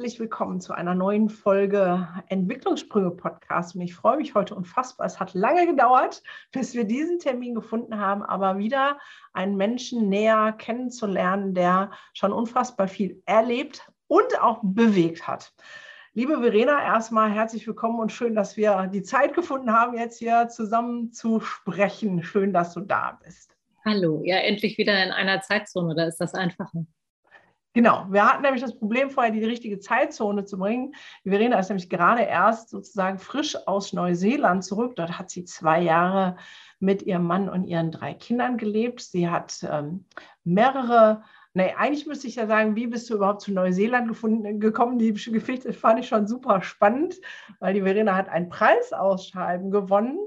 Herzlich willkommen zu einer neuen Folge Entwicklungssprünge Podcast. Und ich freue mich heute unfassbar. Es hat lange gedauert, bis wir diesen Termin gefunden haben, aber wieder einen Menschen näher kennenzulernen, der schon unfassbar viel erlebt und auch bewegt hat. Liebe Verena, erstmal herzlich willkommen und schön, dass wir die Zeit gefunden haben, jetzt hier zusammen zu sprechen. Schön, dass du da bist. Hallo, ja, endlich wieder in einer Zeitzone, da ist das einfacher. Genau, wir hatten nämlich das Problem vorher, die richtige Zeitzone zu bringen. Die Verena ist nämlich gerade erst sozusagen frisch aus Neuseeland zurück. Dort hat sie zwei Jahre mit ihrem Mann und ihren drei Kindern gelebt. Sie hat ähm, mehrere, nee, eigentlich müsste ich ja sagen, wie bist du überhaupt zu Neuseeland gefunden, gekommen? Die Geschichte fand ich schon super spannend, weil die Verena hat ein Preisausschreiben gewonnen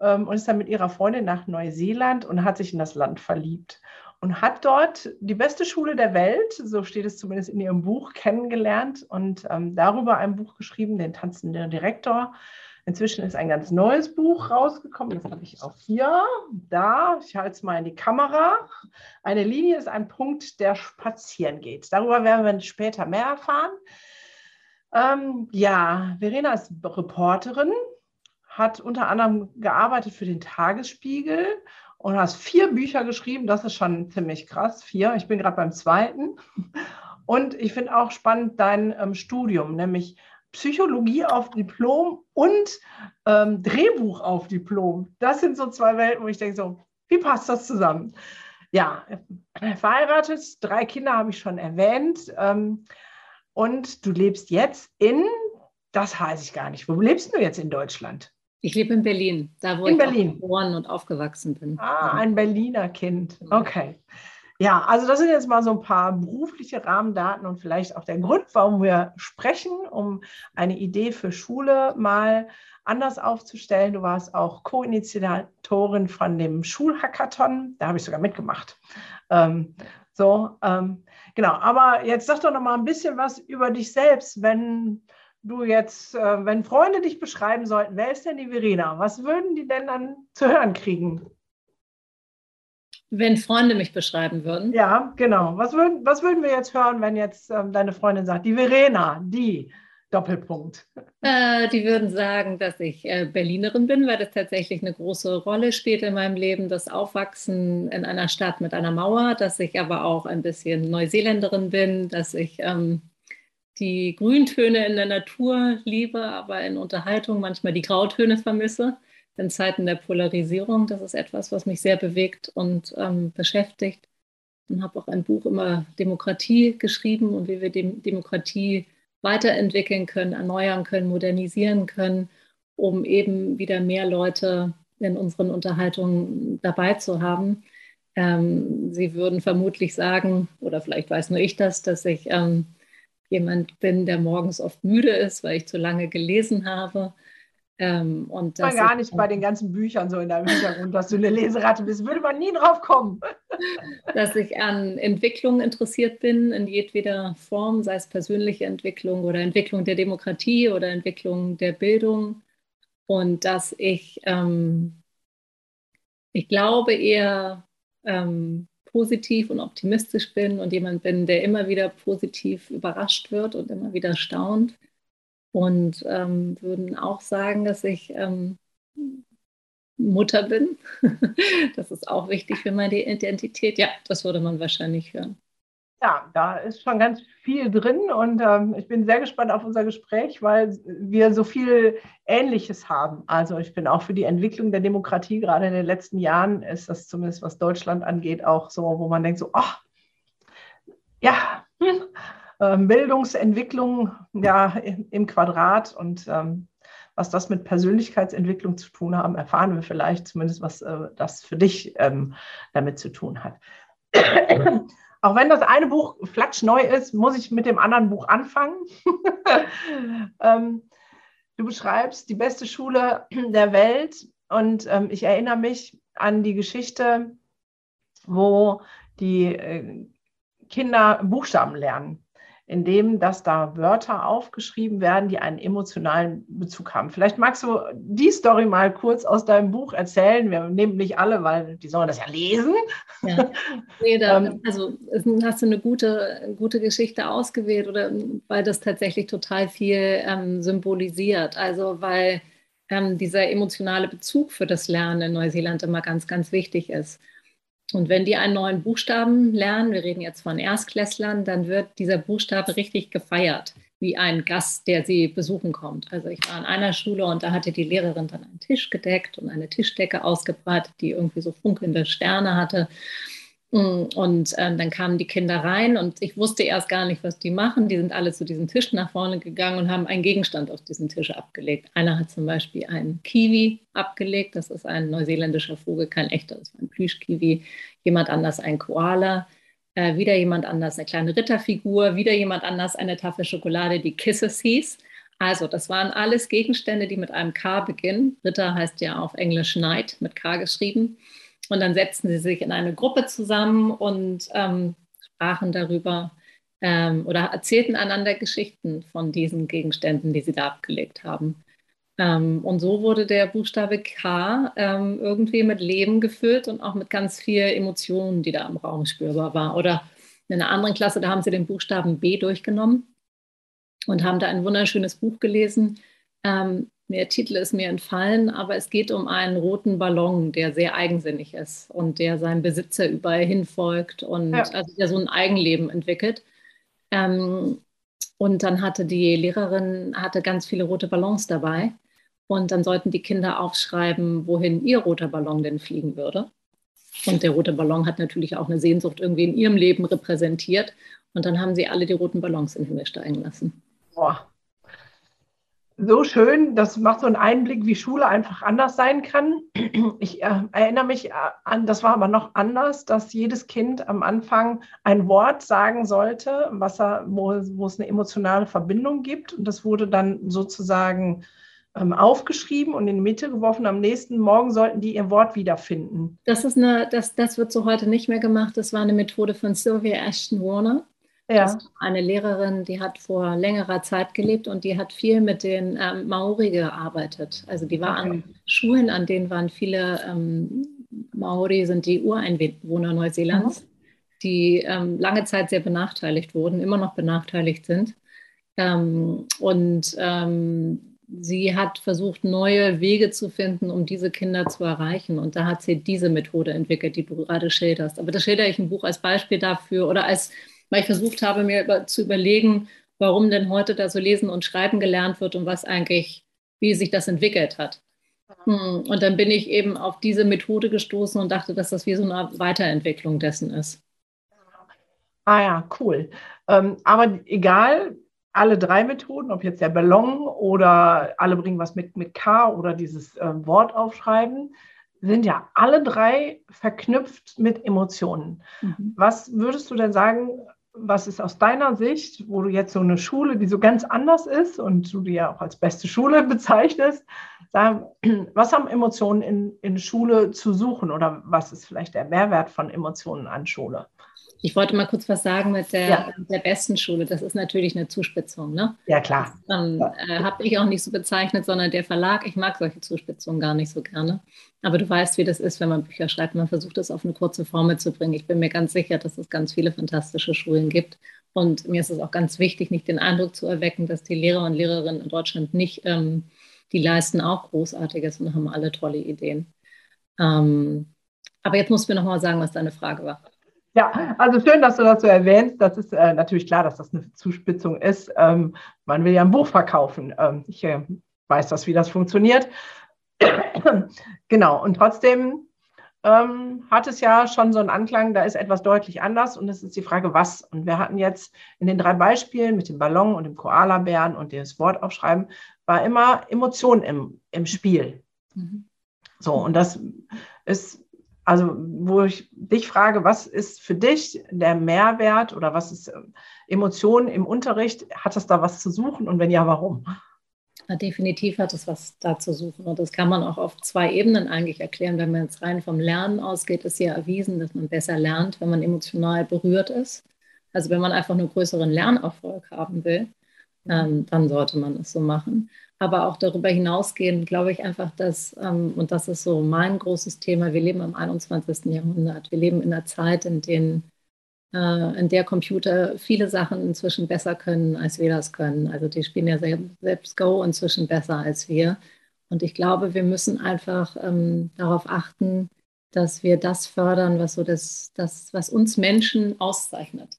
ähm, und ist dann mit ihrer Freundin nach Neuseeland und hat sich in das Land verliebt und hat dort die beste Schule der Welt, so steht es zumindest in ihrem Buch, kennengelernt und ähm, darüber ein Buch geschrieben, den tanzenden Direktor. Inzwischen ist ein ganz neues Buch rausgekommen. Das habe ich auch hier, da. Ich halte es mal in die Kamera. Eine Linie ist ein Punkt, der spazieren geht. Darüber werden wir später mehr erfahren. Ähm, ja, Verena ist Reporterin, hat unter anderem gearbeitet für den Tagesspiegel und hast vier Bücher geschrieben. Das ist schon ziemlich krass. Vier. Ich bin gerade beim zweiten. Und ich finde auch spannend dein ähm, Studium, nämlich Psychologie auf Diplom und ähm, Drehbuch auf Diplom. Das sind so zwei Welten, wo ich denke, so, wie passt das zusammen? Ja, verheiratet, drei Kinder habe ich schon erwähnt. Ähm, und du lebst jetzt in, das weiß ich gar nicht, wo lebst du jetzt in Deutschland? Ich lebe in Berlin, da wo in ich Berlin. geboren und aufgewachsen bin. Ah, ein Berliner Kind. Okay. Ja, also das sind jetzt mal so ein paar berufliche Rahmendaten und vielleicht auch der Grund, warum wir sprechen, um eine Idee für Schule mal anders aufzustellen. Du warst auch Co-Initiatorin von dem Schulhackathon. Da habe ich sogar mitgemacht. Ähm, so, ähm, genau. Aber jetzt sag doch noch mal ein bisschen was über dich selbst, wenn du jetzt, äh, wenn Freunde dich beschreiben sollten, wer ist denn die Verena? Was würden die denn dann zu hören kriegen? Wenn Freunde mich beschreiben würden? Ja, genau. Was würden, was würden wir jetzt hören, wenn jetzt ähm, deine Freundin sagt, die Verena, die Doppelpunkt? Äh, die würden sagen, dass ich äh, Berlinerin bin, weil das tatsächlich eine große Rolle spielt in meinem Leben, das Aufwachsen in einer Stadt mit einer Mauer, dass ich aber auch ein bisschen Neuseeländerin bin, dass ich ähm, die Grüntöne in der Natur liebe, aber in Unterhaltung manchmal die Grautöne vermisse. In Zeiten der Polarisierung, das ist etwas, was mich sehr bewegt und ähm, beschäftigt. Und habe auch ein Buch über Demokratie geschrieben und wie wir Dem Demokratie weiterentwickeln können, erneuern können, modernisieren können, um eben wieder mehr Leute in unseren Unterhaltungen dabei zu haben. Ähm, Sie würden vermutlich sagen, oder vielleicht weiß nur ich das, dass ich ähm, jemand bin, der morgens oft müde ist, weil ich zu lange gelesen habe. Ähm, und das gar nicht bei den ganzen Büchern so in deinem Hintergrund, dass du eine Leseratte bist, würde man nie drauf kommen. dass ich an Entwicklung interessiert bin, in jedweder Form, sei es persönliche Entwicklung oder Entwicklung der Demokratie oder Entwicklung der Bildung. Und dass ich, ähm, ich glaube eher, ähm, positiv und optimistisch bin und jemand bin, der immer wieder positiv überrascht wird und immer wieder staunt. Und ähm, würden auch sagen, dass ich ähm, Mutter bin. das ist auch wichtig für meine Identität. Ja, das würde man wahrscheinlich hören. Ja, da ist schon ganz viel drin und ähm, ich bin sehr gespannt auf unser Gespräch, weil wir so viel Ähnliches haben. Also ich bin auch für die Entwicklung der Demokratie, gerade in den letzten Jahren ist das zumindest, was Deutschland angeht, auch so, wo man denkt so, ach, ja, hm, äh, Bildungsentwicklung ja im Quadrat und ähm, was das mit Persönlichkeitsentwicklung zu tun haben, erfahren wir vielleicht zumindest, was äh, das für dich ähm, damit zu tun hat. Auch wenn das eine Buch flatschneu ist, muss ich mit dem anderen Buch anfangen. ähm, du beschreibst die beste Schule der Welt und ähm, ich erinnere mich an die Geschichte, wo die äh, Kinder Buchstaben lernen indem dass da Wörter aufgeschrieben werden, die einen emotionalen Bezug haben. Vielleicht magst du die Story mal kurz aus deinem Buch erzählen. Wir nehmen nicht alle, weil die sollen das ja lesen. Ja. Nee, da, ähm, also hast du eine gute, gute Geschichte ausgewählt oder weil das tatsächlich total viel ähm, symbolisiert. Also weil ähm, dieser emotionale Bezug für das Lernen in Neuseeland immer ganz, ganz wichtig ist. Und wenn die einen neuen Buchstaben lernen, wir reden jetzt von Erstklässlern, dann wird dieser Buchstabe richtig gefeiert, wie ein Gast, der sie besuchen kommt. Also ich war in einer Schule und da hatte die Lehrerin dann einen Tisch gedeckt und eine Tischdecke ausgebreitet, die irgendwie so funkelnde Sterne hatte. Mm, und ähm, dann kamen die Kinder rein und ich wusste erst gar nicht, was die machen. Die sind alle zu diesem Tisch nach vorne gegangen und haben einen Gegenstand auf diesen Tisch abgelegt. Einer hat zum Beispiel einen Kiwi abgelegt. Das ist ein neuseeländischer Vogel, kein echter, das war ein Plüschkiwi. Jemand anders ein Koala. Äh, wieder jemand anders eine kleine Ritterfigur. Wieder jemand anders eine Tafel Schokolade, die Kisses hieß. Also, das waren alles Gegenstände, die mit einem K beginnen. Ritter heißt ja auf Englisch Knight, mit K geschrieben. Und dann setzten sie sich in eine Gruppe zusammen und ähm, sprachen darüber ähm, oder erzählten einander Geschichten von diesen Gegenständen, die sie da abgelegt haben. Ähm, und so wurde der Buchstabe K ähm, irgendwie mit Leben gefüllt und auch mit ganz viel Emotionen, die da im Raum spürbar war. Oder in einer anderen Klasse, da haben sie den Buchstaben B durchgenommen und haben da ein wunderschönes Buch gelesen, ähm, der Titel ist mir entfallen, aber es geht um einen roten Ballon, der sehr eigensinnig ist und der seinem Besitzer überall hinfolgt und ja. also der so ein Eigenleben entwickelt. Ähm, und dann hatte die Lehrerin hatte ganz viele rote Ballons dabei. Und dann sollten die Kinder aufschreiben, wohin ihr roter Ballon denn fliegen würde. Und der rote Ballon hat natürlich auch eine Sehnsucht irgendwie in ihrem Leben repräsentiert. Und dann haben sie alle die roten Ballons in den Himmel steigen lassen. Boah, so schön. Das macht so einen Einblick, wie Schule einfach anders sein kann. Ich äh, erinnere mich an, das war aber noch anders, dass jedes Kind am Anfang ein Wort sagen sollte, was er, wo, wo es eine emotionale Verbindung gibt. Und das wurde dann sozusagen ähm, aufgeschrieben und in die Mitte geworfen. Am nächsten Morgen sollten die ihr Wort wiederfinden. Das, ist eine, das, das wird so heute nicht mehr gemacht. Das war eine Methode von Sylvia Ashton Warner. Ja. Eine Lehrerin, die hat vor längerer Zeit gelebt und die hat viel mit den ähm, Maori gearbeitet. Also die war okay. an Schulen, an denen waren viele ähm, Maori, sind die Ureinwohner Neuseelands, mhm. die ähm, lange Zeit sehr benachteiligt wurden, immer noch benachteiligt sind. Ähm, und ähm, sie hat versucht, neue Wege zu finden, um diese Kinder zu erreichen. Und da hat sie diese Methode entwickelt, die du gerade schilderst. Aber das schildere ich im Buch als Beispiel dafür oder als weil ich versucht habe, mir über, zu überlegen, warum denn heute da so lesen und schreiben gelernt wird und was eigentlich, wie sich das entwickelt hat. Hm, und dann bin ich eben auf diese Methode gestoßen und dachte, dass das wie so eine Weiterentwicklung dessen ist. Ah ja, cool. Ähm, aber egal, alle drei Methoden, ob jetzt der Ballon oder alle bringen was mit, mit K oder dieses äh, Wort aufschreiben, sind ja alle drei verknüpft mit Emotionen. Mhm. Was würdest du denn sagen, was ist aus deiner Sicht, wo du jetzt so eine Schule, die so ganz anders ist und du die ja auch als beste Schule bezeichnest, sagen, was haben Emotionen in, in Schule zu suchen oder was ist vielleicht der Mehrwert von Emotionen an Schule? Ich wollte mal kurz was sagen mit der, ja. der besten Schule. Das ist natürlich eine Zuspitzung. Ne? Ja, klar. Ähm, äh, Habe ich auch nicht so bezeichnet, sondern der Verlag. Ich mag solche Zuspitzungen gar nicht so gerne. Aber du weißt, wie das ist, wenn man Bücher schreibt. Man versucht es auf eine kurze Formel zu bringen. Ich bin mir ganz sicher, dass es ganz viele fantastische Schulen gibt. Und mir ist es auch ganz wichtig, nicht den Eindruck zu erwecken, dass die Lehrer und Lehrerinnen in Deutschland nicht, ähm, die leisten auch Großartiges und haben alle tolle Ideen. Ähm, aber jetzt musst du mir nochmal sagen, was deine Frage war. Ja, also schön, dass du das so erwähnst. Das ist äh, natürlich klar, dass das eine Zuspitzung ist. Ähm, man will ja ein Buch verkaufen. Ähm, ich äh, weiß das, wie das funktioniert. genau, und trotzdem ähm, hat es ja schon so einen Anklang, da ist etwas deutlich anders und es ist die Frage, was. Und wir hatten jetzt in den drei Beispielen mit dem Ballon und dem Koalabären und das Wort aufschreiben, war immer Emotion im, im Spiel. Mhm. So, und das ist Also, wo ich dich frage, was ist für dich der Mehrwert oder was ist ähm, Emotionen im Unterricht? Hat das da was zu suchen und wenn ja, warum? Ja, definitiv hat es was da zu suchen. Und das kann man auch auf zwei Ebenen eigentlich erklären. Wenn man jetzt rein vom Lernen ausgeht, ist ja erwiesen, dass man besser lernt, wenn man emotional berührt ist. Also wenn man einfach nur größeren Lernerfolg haben will, ähm, dann sollte man es so machen. Aber auch darüber hinausgehend glaube ich einfach, dass, ähm, und das ist so mein großes Thema, wir leben im 21. Jahrhundert. Wir leben in einer Zeit, in, denen, äh, in der Computer viele Sachen inzwischen besser können, als wir das können. Also die spielen ja selbst Go inzwischen besser als wir. Und ich glaube, wir müssen einfach ähm, darauf achten, dass wir das fördern, was so das, das, was uns Menschen auszeichnet.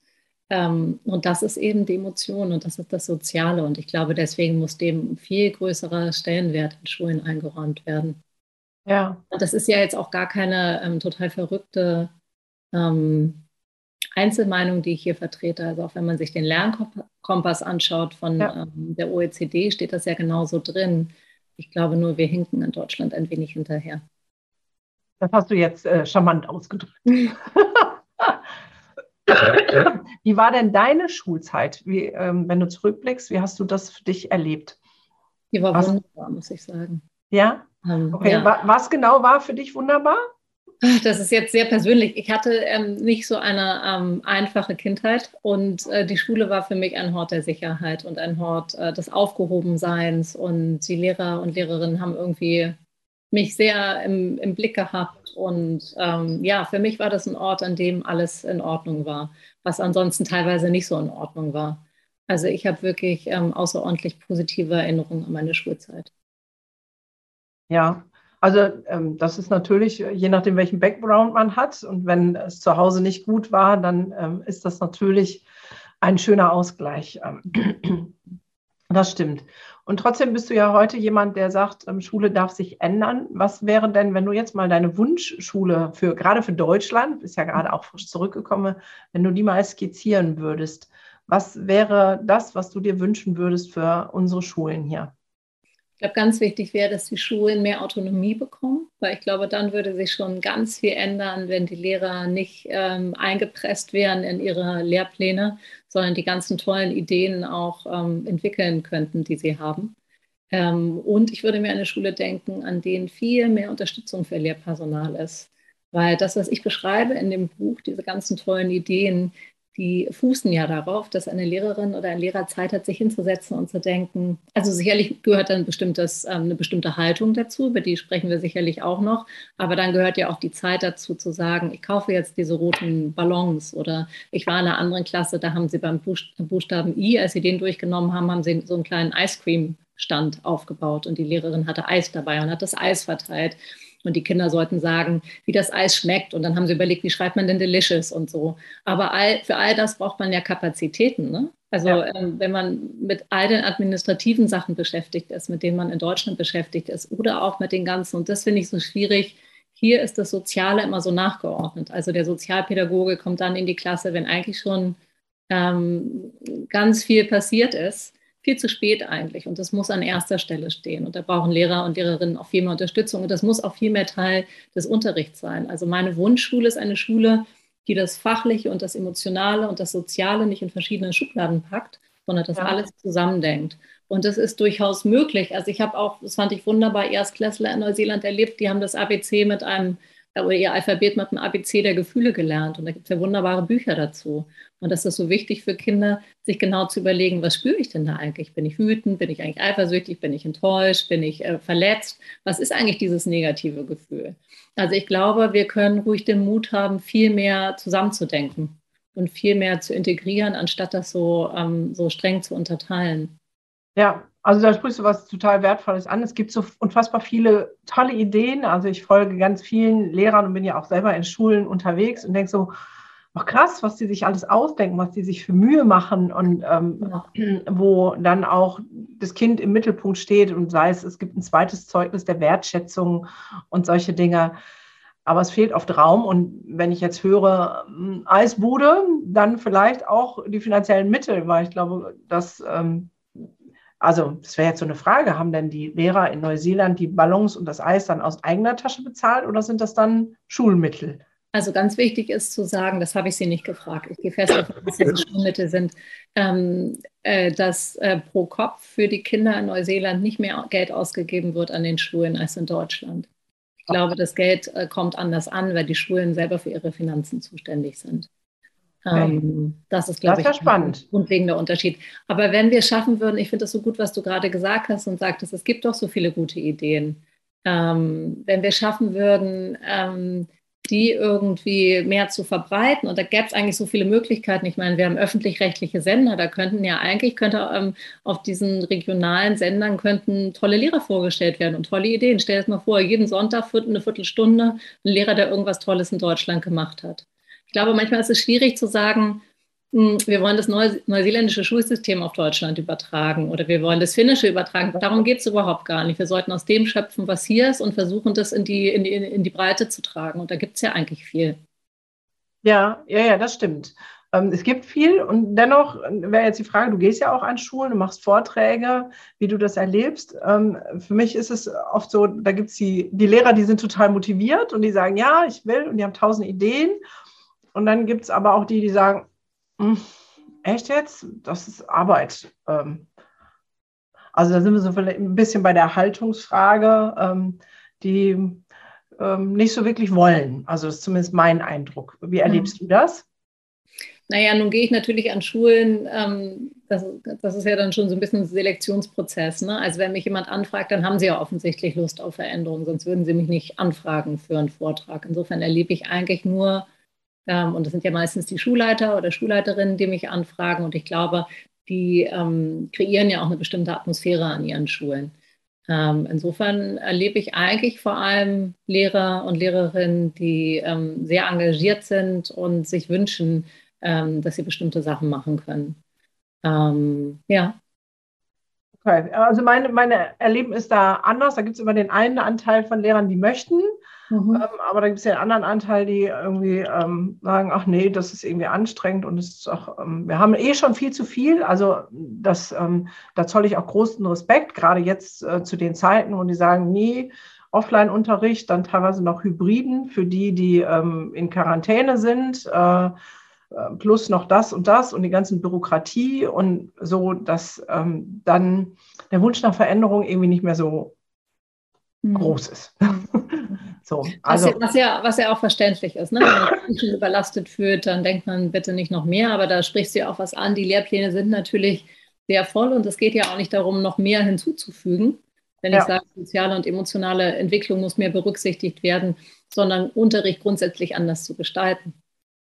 Ähm, und das ist eben die Emotion und das ist das Soziale. Und ich glaube, deswegen muss dem viel größerer Stellenwert in Schulen eingeräumt werden. Ja. Und das ist ja jetzt auch gar keine ähm, total verrückte ähm, Einzelmeinung, die ich hier vertrete. Also auch wenn man sich den Lernkompass anschaut von ja. ähm, der OECD, steht das ja genauso drin. Ich glaube nur, wir hinken in Deutschland ein wenig hinterher. Das hast du jetzt äh, charmant ausgedrückt. Wie war denn deine Schulzeit? Wie, ähm, wenn du zurückblickst, wie hast du das für dich erlebt? Die war was? wunderbar, muss ich sagen. Ja? Ähm, okay. Ja. Was genau war für dich wunderbar? Das ist jetzt sehr persönlich. Ich hatte ähm, nicht so eine ähm, einfache Kindheit und äh, die Schule war für mich ein Hort der Sicherheit und ein Hort äh, des Aufgehobenseins und die Lehrer und Lehrerinnen haben irgendwie mich sehr im, im Blick gehabt. Und ähm, ja, für mich war das ein Ort, an dem alles in Ordnung war, was ansonsten teilweise nicht so in Ordnung war. Also ich habe wirklich ähm, außerordentlich positive Erinnerungen an meine Schulzeit. Ja, also ähm, das ist natürlich, äh, je nachdem, welchen Background man hat. Und wenn es zu Hause nicht gut war, dann ähm, ist das natürlich ein schöner Ausgleich. Ähm, das stimmt. Und trotzdem bist du ja heute jemand, der sagt, ähm, Schule darf sich ändern. Was wäre denn, wenn du jetzt mal deine Wunschschule für, gerade für Deutschland, bist ja gerade auch frisch zurückgekommen, wenn du die mal skizzieren würdest? Was wäre das, was du dir wünschen würdest für unsere Schulen hier? Ich glaube, ganz wichtig wäre, dass die Schulen mehr Autonomie bekommen, weil ich glaube, dann würde sich schon ganz viel ändern, wenn die Lehrer nicht ähm, eingepresst wären in ihre Lehrpläne, sondern die ganzen tollen Ideen auch ähm, entwickeln könnten, die sie haben. Ähm, und ich würde mir eine Schule denken, an denen viel mehr Unterstützung für Lehrpersonal ist. Weil das, was ich beschreibe in dem Buch, diese ganzen tollen Ideen, die fußen ja darauf, dass eine Lehrerin oder ein Lehrer Zeit hat, sich hinzusetzen und zu denken. Also sicherlich gehört dann bestimmtes, ähm, eine bestimmte Haltung dazu, über die sprechen wir sicherlich auch noch. Aber dann gehört ja auch die Zeit dazu, zu sagen, ich kaufe jetzt diese roten Ballons oder ich war in einer anderen Klasse, da haben sie beim Buchstaben I, als sie den durchgenommen haben, haben sie so einen kleinen Ice Cream Stand aufgebaut und die Lehrerin hatte Eis dabei und hat das Eis verteilt. Und die Kinder sollten sagen, wie das Eis schmeckt. Und dann haben sie überlegt, wie schreibt man denn delicious und so. Aber all, für all das braucht man ja Kapazitäten. Ne? Also ja. ähm, wenn man mit all den administrativen Sachen beschäftigt ist, mit denen man in Deutschland beschäftigt ist oder auch mit den ganzen, und das finde ich so schwierig, hier ist das Soziale immer so nachgeordnet. Also der Sozialpädagoge kommt dann in die Klasse, wenn eigentlich schon ähm, ganz viel passiert ist viel zu spät eigentlich. Und das muss an erster Stelle stehen. Und da brauchen Lehrer und Lehrerinnen auch viel mehr Unterstützung. Und das muss auch viel mehr Teil des Unterrichts sein. Also meine Wunschschule ist eine Schule, die das Fachliche und das Emotionale und das Soziale nicht in verschiedene Schubladen packt, sondern das ja. alles zusammendenkt. Und das ist durchaus möglich. Also ich habe auch, das fand ich wunderbar, Erstklässler in Neuseeland erlebt, die haben das ABC mit einem oder ihr Alphabet mit dem ABC der Gefühle gelernt. Und da gibt es ja wunderbare Bücher dazu. Und das ist so wichtig für Kinder, sich genau zu überlegen, was spüre ich denn da eigentlich? Bin ich wütend? Bin ich eigentlich eifersüchtig? Bin ich enttäuscht? Bin ich äh, verletzt? Was ist eigentlich dieses negative Gefühl? Also ich glaube, wir können ruhig den Mut haben, viel mehr zusammenzudenken und viel mehr zu integrieren, anstatt das so, ähm, so streng zu unterteilen. Ja, also da sprichst du was total Wertvolles an. Es gibt so unfassbar viele tolle Ideen. Also ich folge ganz vielen Lehrern und bin ja auch selber in Schulen unterwegs und denke so, ach krass, was die sich alles ausdenken, was die sich für Mühe machen und ähm, ja. wo dann auch das Kind im Mittelpunkt steht und sei es, es gibt ein zweites Zeugnis der Wertschätzung und solche Dinge. Aber es fehlt oft Raum und wenn ich jetzt höre hm, Eisbude, dann vielleicht auch die finanziellen Mittel, weil ich glaube, dass ähm, Also, das wäre jetzt so eine Frage, haben denn die Lehrer in Neuseeland die Ballons und das Eis dann aus eigener Tasche bezahlt oder sind das dann Schulmittel? Also ganz wichtig ist zu sagen, das habe ich Sie nicht gefragt. Ich gehe fest davon, dass das Schulmittel sind, ähm, äh, dass äh, pro Kopf für die Kinder in Neuseeland nicht mehr Geld ausgegeben wird an den Schulen als in Deutschland. Ich glaube, das Geld äh, kommt anders an, weil die Schulen selber für ihre Finanzen zuständig sind. Ähm, das ist, glaube das ich, ein grundlegender Unterschied. Aber wenn wir es schaffen würden, ich finde das so gut, was du gerade gesagt hast und sagtest, es gibt doch so viele gute Ideen. Ähm, wenn wir schaffen würden, ähm, die irgendwie mehr zu verbreiten. Und da gäbe es eigentlich so viele Möglichkeiten. Ich meine, wir haben öffentlich-rechtliche Sender, da könnten ja eigentlich, könnte ähm, auf diesen regionalen Sendern könnten tolle Lehrer vorgestellt werden und tolle Ideen. Stell dir mal vor, jeden Sonntag eine Viertelstunde ein Lehrer, der irgendwas Tolles in Deutschland gemacht hat. Ich glaube, manchmal ist es schwierig zu sagen, hm, wir wollen das neuseeländische Schulsystem auf Deutschland übertragen oder wir wollen das finnische übertragen. Darum geht es überhaupt gar nicht. Wir sollten aus dem schöpfen, was hier ist und versuchen, das in die, in die, in die Breite zu tragen. Und da gibt es ja eigentlich viel. Ja, ja, ja, das stimmt. Ähm, es gibt viel und dennoch wäre jetzt die Frage, du gehst ja auch an Schulen, du machst Vorträge, wie du das erlebst. Ähm, für mich ist es oft so, da gibt es die, die Lehrer, die sind total motiviert und die sagen, ja, ich will und die haben tausend Ideen. Und dann gibt es aber auch die, die sagen, hm, echt jetzt? Das ist Arbeit. Ähm, also da sind wir so ein bisschen bei der Haltungsfrage, ähm, die ähm, nicht so wirklich wollen. Also das ist zumindest mein Eindruck. Wie erlebst mhm. du das? Naja, nun gehe ich natürlich an Schulen, ähm, das, das, ist ja dann schon so ein bisschen ein Selektionsprozess. Ne? Also wenn mich jemand anfragt, dann haben sie ja offensichtlich Lust auf Veränderung, sonst würden sie mich nicht anfragen für einen Vortrag. Insofern erlebe ich eigentlich nur ähm, und das sind ja meistens die Schulleiter oder Schulleiterinnen, die mich anfragen. Und ich glaube, die ähm, kreieren ja auch eine bestimmte Atmosphäre an ihren Schulen. Ähm, insofern erlebe ich eigentlich vor allem Lehrer und Lehrerinnen, die ähm, sehr engagiert sind und sich wünschen, ähm, dass sie bestimmte Sachen machen können. Ähm, ja. Okay, also meine, meine Erleben ist da anders. Da gibt es immer den einen Anteil von Lehrern, die möchten Mhm. Ähm, aber da gibt es ja einen anderen Anteil, die irgendwie ähm, sagen, ach nee, das ist irgendwie anstrengend und es ist auch, ähm, wir haben eh schon viel zu viel. Also das, ähm, da zolle ich auch großen Respekt, gerade jetzt äh, zu den Zeiten, wo die sagen, nee, Offline-Unterricht, dann teilweise noch Hybriden für die, die ähm, in Quarantäne sind. Äh, äh, plus noch das und das und die ganzen Bürokratie und so, dass ähm, dann der Wunsch nach Veränderung irgendwie nicht mehr so mhm. groß ist. So, also. was, ja, was ja auch verständlich ist. Ne? Wenn man Menschen überlastet fühlt, dann denkt man bitte nicht noch mehr, aber da sprichst du ja auch was an. Die Lehrpläne sind natürlich sehr voll und es geht ja auch nicht darum, noch mehr hinzuzufügen. Wenn ja. ich sage, soziale und emotionale Entwicklung muss mehr berücksichtigt werden, sondern Unterricht grundsätzlich anders zu gestalten.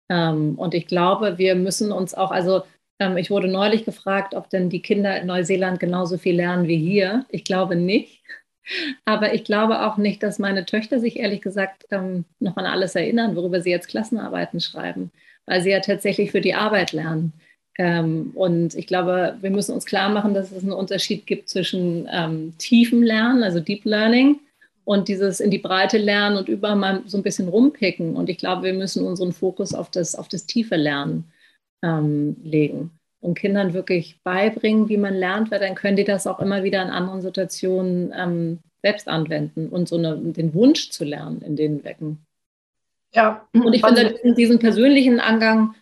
Ähm, und ich glaube, wir müssen uns auch, also ähm, ich wurde neulich gefragt, ob denn die Kinder in Neuseeland genauso viel lernen wie hier. Ich glaube nicht. Aber ich glaube auch nicht, dass meine Töchter sich ehrlich gesagt ähm, noch an alles erinnern, worüber sie jetzt Klassenarbeiten schreiben, weil sie ja tatsächlich für die Arbeit lernen. Ähm, und ich glaube, wir müssen uns klar machen, dass es einen Unterschied gibt zwischen ähm, tiefem Lernen, also Deep Learning, und dieses in die Breite lernen und überall mal so ein bisschen rumpicken. Und ich glaube, wir müssen unseren Fokus auf das, auf das tiefe Lernen ähm, legen und Kindern wirklich beibringen, wie man lernt, weil dann können die das auch immer wieder in anderen Situationen ähm, selbst anwenden und so eine, den Wunsch zu lernen in denen wecken. Ja. Und ich finde diesen, diesen persönlichen Angang,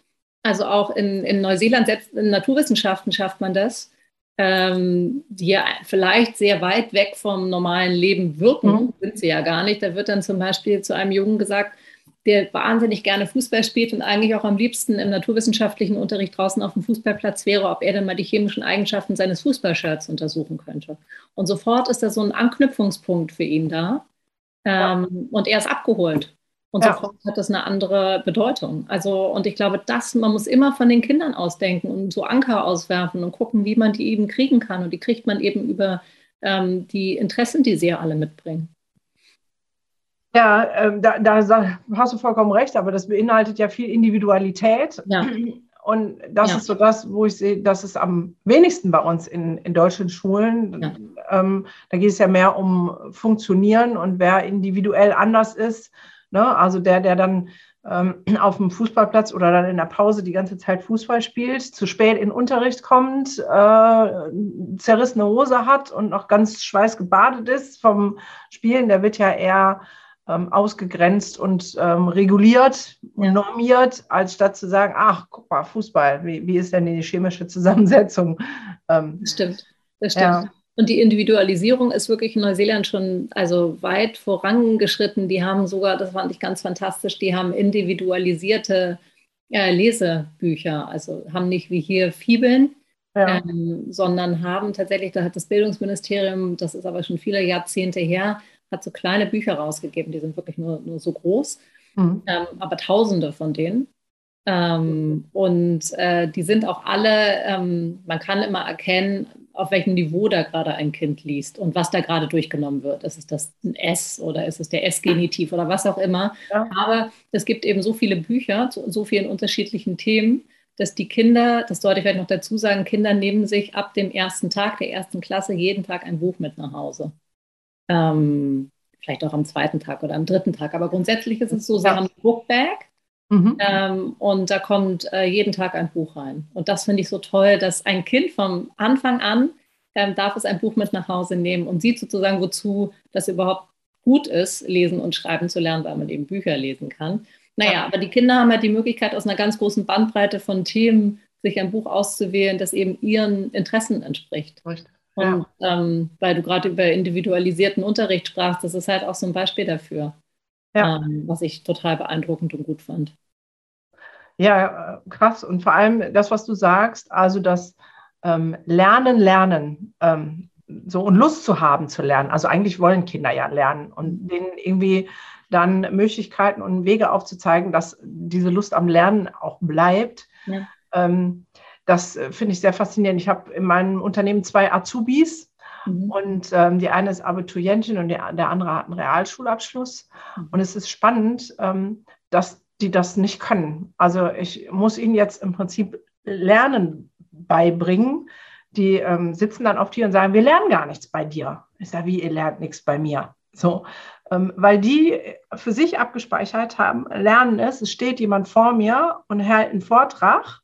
also auch in, in Neuseeland, selbst in Naturwissenschaften schafft man das, ähm, die ja vielleicht sehr weit weg vom normalen Leben wirken, mhm. sind sie ja gar nicht. Da wird dann zum Beispiel zu einem Jungen gesagt, der wahnsinnig gerne Fußball spielt und eigentlich auch am liebsten im naturwissenschaftlichen Unterricht draußen auf dem Fußballplatz wäre, ob er dann mal die chemischen Eigenschaften seines Fußballshirts untersuchen könnte. Und sofort ist da so ein Anknüpfungspunkt für ihn da. Ähm, ja. Und er ist abgeholt. Und ja. sofort hat das eine andere Bedeutung. Also, und ich glaube, das, man muss immer von den Kindern ausdenken und so Anker auswerfen und gucken, wie man die eben kriegen kann. Und die kriegt man eben über ähm, die Interessen, die sie ja alle mitbringen. Ja, äh, da, da, hast du vollkommen recht, aber das beinhaltet ja viel Individualität. Ja. Und das ja. ist so das, wo ich sehe, das ist am wenigsten bei uns in, in deutschen Schulen. Ja. Ähm, da geht es ja mehr um Funktionieren und wer individuell anders ist. Ne? Also der, der dann ähm, auf dem Fußballplatz oder dann in der Pause die ganze Zeit Fußball spielt, zu spät in Unterricht kommt, äh, zerrissene Hose hat und noch ganz schweißgebadet ist vom Spielen, der wird ja eher ähm, ausgegrenzt und ähm, reguliert, ja. normiert, als statt zu sagen, ach, guck mal, Fußball, wie, wie ist denn die chemische Zusammensetzung? Ähm, das stimmt, das stimmt. Ja. Und die Individualisierung ist wirklich in Neuseeland schon also weit vorangeschritten. Die haben sogar, das fand ich ganz fantastisch, die haben individualisierte äh, Lesebücher. Also haben nicht wie hier Fibeln, ja. ähm, sondern haben tatsächlich, da hat das Bildungsministerium, das ist aber schon viele Jahrzehnte her, hat so kleine Bücher rausgegeben, die sind wirklich nur, nur so groß, mhm. ähm, aber tausende von denen. Ähm, und äh, die sind auch alle, ähm, man kann immer erkennen, auf welchem Niveau da gerade ein Kind liest und was da gerade durchgenommen wird. Ist es das ein S oder ist es der S-Genitiv oder was auch immer. Ja. Aber es gibt eben so viele Bücher zu so vielen unterschiedlichen Themen, dass die Kinder, das sollte ich vielleicht noch dazu sagen, Kinder nehmen sich ab dem ersten Tag der ersten Klasse jeden Tag ein Buch mit nach Hause. Ähm, vielleicht auch am zweiten Tag oder am dritten Tag. Aber grundsätzlich ist es so, sie ja. haben ein Bookbag Mhm. Ähm, und da kommt äh, jeden Tag ein Buch rein. Und das finde ich so toll, dass ein Kind vom Anfang an ähm, darf es ein Buch mit nach Hause nehmen und sieht sozusagen, wozu das überhaupt gut ist, lesen und schreiben zu lernen, weil man eben Bücher lesen kann. Naja, ja. aber die Kinder haben halt die Möglichkeit, aus einer ganz großen Bandbreite von Themen sich ein Buch auszuwählen, das eben ihren Interessen entspricht. Richtig. Und ja. ähm, weil du gerade über individualisierten Unterricht sprachst, das ist halt auch so ein Beispiel dafür, ja. ähm, was ich total beeindruckend und gut fand. Ja, krass. Und vor allem das, was du sagst, also das ähm, Lernen, Lernen, ähm, so und Lust zu haben zu lernen. Also eigentlich wollen Kinder ja lernen und denen irgendwie dann Möglichkeiten und Wege aufzuzeigen, dass diese Lust am Lernen auch bleibt. Ja. Ähm, das äh, finde ich sehr faszinierend. Ich habe in meinem Unternehmen zwei Azubis. Mhm. Und ähm, die eine ist Abiturientin und die, der andere hat einen Realschulabschluss. Mhm. Und es ist spannend, ähm, dass die das nicht können. Also ich muss ihnen jetzt im Prinzip Lernen beibringen. Die ähm, sitzen dann auf dir und sagen, wir lernen gar nichts bei dir. Ich sage, wie, ihr lernt nichts bei mir. So, ähm, weil die für sich abgespeichert haben, lernen es, es steht jemand vor mir und hält einen Vortrag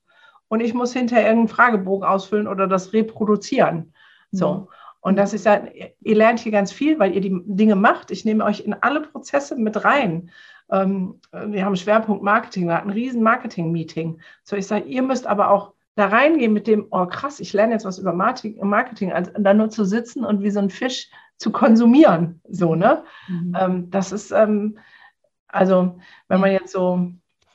und ich muss hinterher irgendeinen Fragebogen ausfüllen oder das reproduzieren. So. Mhm. Und das ist ja, ihr lernt hier ganz viel, weil ihr die Dinge macht. Ich nehme euch in alle Prozesse mit rein. Ähm, wir haben Schwerpunkt Marketing, wir hatten ein riesen Marketing-Meeting. So, ich sage, ihr müsst aber auch da reingehen mit dem, oh krass, ich lerne jetzt was über Marketing, als da nur zu sitzen und wie so ein Fisch zu konsumieren. So, ne? Mhm. Ähm, das ist, ähm, also, wenn man jetzt so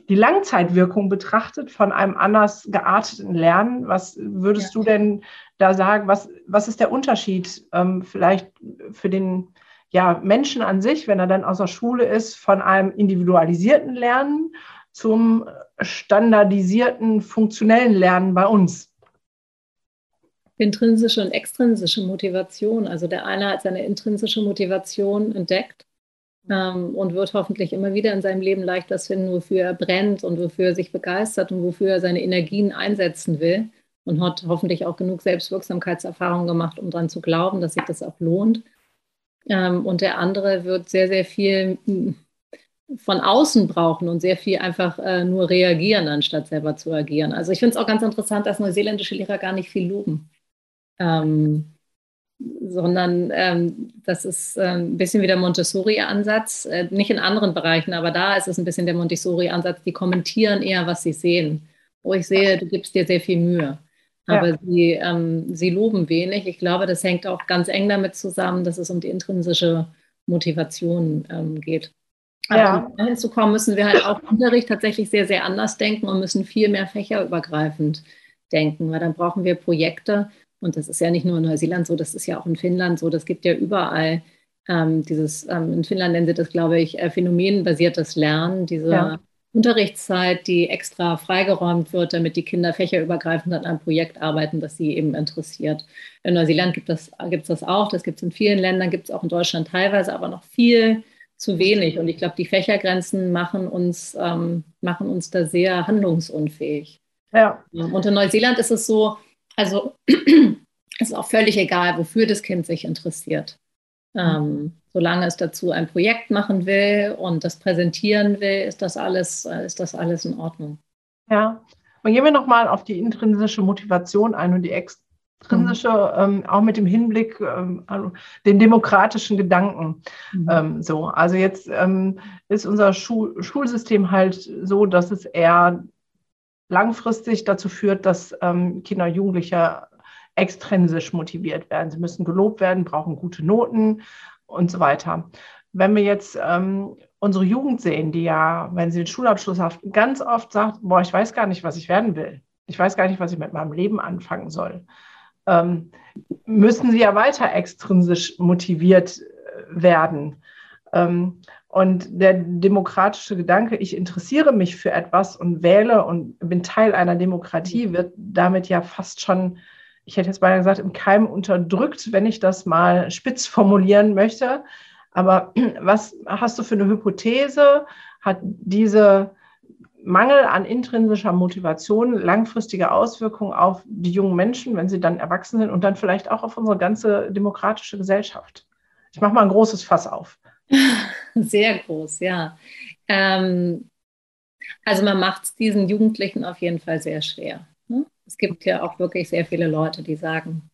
die Langzeitwirkung betrachtet von einem anders gearteten Lernen, was würdest ja. du denn da sagen, was, was ist der Unterschied ähm, vielleicht für den ja, Menschen an sich, wenn er dann aus der Schule ist, von einem individualisierten Lernen zum standardisierten, funktionellen Lernen bei uns? Intrinsische und extrinsische Motivation. Also der eine hat seine intrinsische Motivation entdeckt ähm, und wird hoffentlich immer wieder in seinem Leben leicht das finden, wofür er brennt und wofür er sich begeistert und wofür er seine Energien einsetzen will und hat hoffentlich auch genug Selbstwirksamkeitserfahrung gemacht, um daran zu glauben, dass sich das auch lohnt. Ähm, und der andere wird sehr, sehr viel hm, von außen brauchen und sehr viel einfach äh, nur reagieren, anstatt selber zu agieren. Also ich finde es auch ganz interessant, dass neuseeländische Lehrer gar nicht viel loben. Ähm, sondern ähm, das ist äh, ein bisschen wie der Montessori-Ansatz, äh, nicht in anderen Bereichen, aber da ist es ein bisschen der Montessori-Ansatz, die kommentieren eher, was sie sehen. Wo ich sehe, du gibst dir sehr viel Mühe. Aber ja. sie, ähm, sie loben wenig. Ich glaube, das hängt auch ganz eng damit zusammen, dass es um die intrinsische Motivation ähm, geht. Aber ja. um dahin zu kommen, müssen wir halt auch Unterricht tatsächlich sehr, sehr anders denken und müssen viel mehr fächerübergreifend denken, weil dann brauchen wir Projekte. Und das ist ja nicht nur in Neuseeland so, das ist ja auch in Finnland so, das gibt ja überall ähm, dieses, ähm, in Finnland nennen sie das, glaube ich, äh, phänomenbasiertes Lernen, diese ja. Unterrichtszeit, die extra freigeräumt wird, damit die Kinder fächerübergreifend an einem Projekt arbeiten, das sie eben interessiert. In Neuseeland gibt es das, das auch, das gibt es in vielen Ländern, gibt es auch in Deutschland teilweise, aber noch viel zu wenig. Und ich glaube, die Fächergrenzen machen uns, ähm, machen uns da sehr handlungsunfähig. Ja. Und in Neuseeland ist es so, also es ist auch völlig egal, wofür das Kind sich interessiert. Ähm, solange es dazu ein Projekt machen will und das präsentieren will, ist das alles, ist das alles in Ordnung. Ja, und gehen wir nochmal auf die intrinsische Motivation ein und die extrinsische, mhm. ähm, auch mit dem Hinblick, ähm, also den demokratischen Gedanken. Mhm. Ähm, so, also jetzt ähm, ist unser Schul Schulsystem halt so, dass es eher langfristig dazu führt, dass ähm, Kinder und Jugendliche extrinsisch motiviert werden. Sie müssen gelobt werden, brauchen gute Noten und so weiter. Wenn wir jetzt ähm, unsere Jugend sehen, die ja, wenn sie den Schulabschluss hat, ganz oft sagt, boah, ich weiß gar nicht, was ich werden will. Ich weiß gar nicht, was ich mit meinem Leben anfangen soll. Ähm, müssen sie ja weiter extrinsisch motiviert äh, werden. Ähm, und der demokratische Gedanke, ich interessiere mich für etwas und wähle und bin Teil einer Demokratie, wird damit ja fast schon, ich hätte jetzt mal gesagt, im Keim unterdrückt, wenn ich das mal spitz formulieren möchte. Aber was hast du für eine Hypothese? Hat diese Mangel an intrinsischer Motivation langfristige Auswirkungen auf die jungen Menschen, wenn sie dann erwachsen sind und dann vielleicht auch auf unsere ganze demokratische Gesellschaft? Ich mache mal ein großes Fass auf. Sehr groß, ja. Ähm, also man macht es diesen Jugendlichen auf jeden Fall sehr schwer. Ne? Es gibt ja auch wirklich sehr viele Leute, die sagen,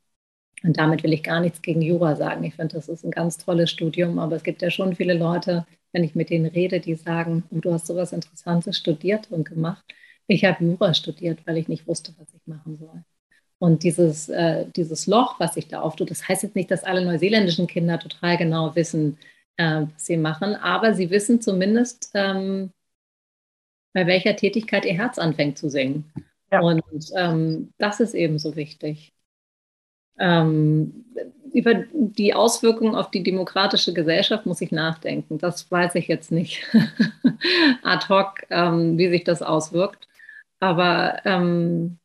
und damit will ich gar nichts gegen Jura sagen. Ich finde, das ist ein ganz tolles Studium, aber es gibt ja schon viele Leute, wenn ich mit denen rede, die sagen, oh, du hast sowas Interessantes studiert und gemacht. Ich habe Jura studiert, weil ich nicht wusste, was ich machen soll. Und dieses, äh, dieses Loch, was sich da auftut, das heißt jetzt nicht, dass alle neuseeländischen Kinder total genau wissen, äh, was sie machen, aber sie wissen zumindest, ähm, bei welcher Tätigkeit ihr Herz anfängt zu singen. Ja. Und ähm, das ist eben so wichtig. Ähm, über die Auswirkungen auf die demokratische Gesellschaft muss ich nachdenken. Das weiß ich jetzt nicht ad hoc, ähm, wie sich das auswirkt. Aber ähm,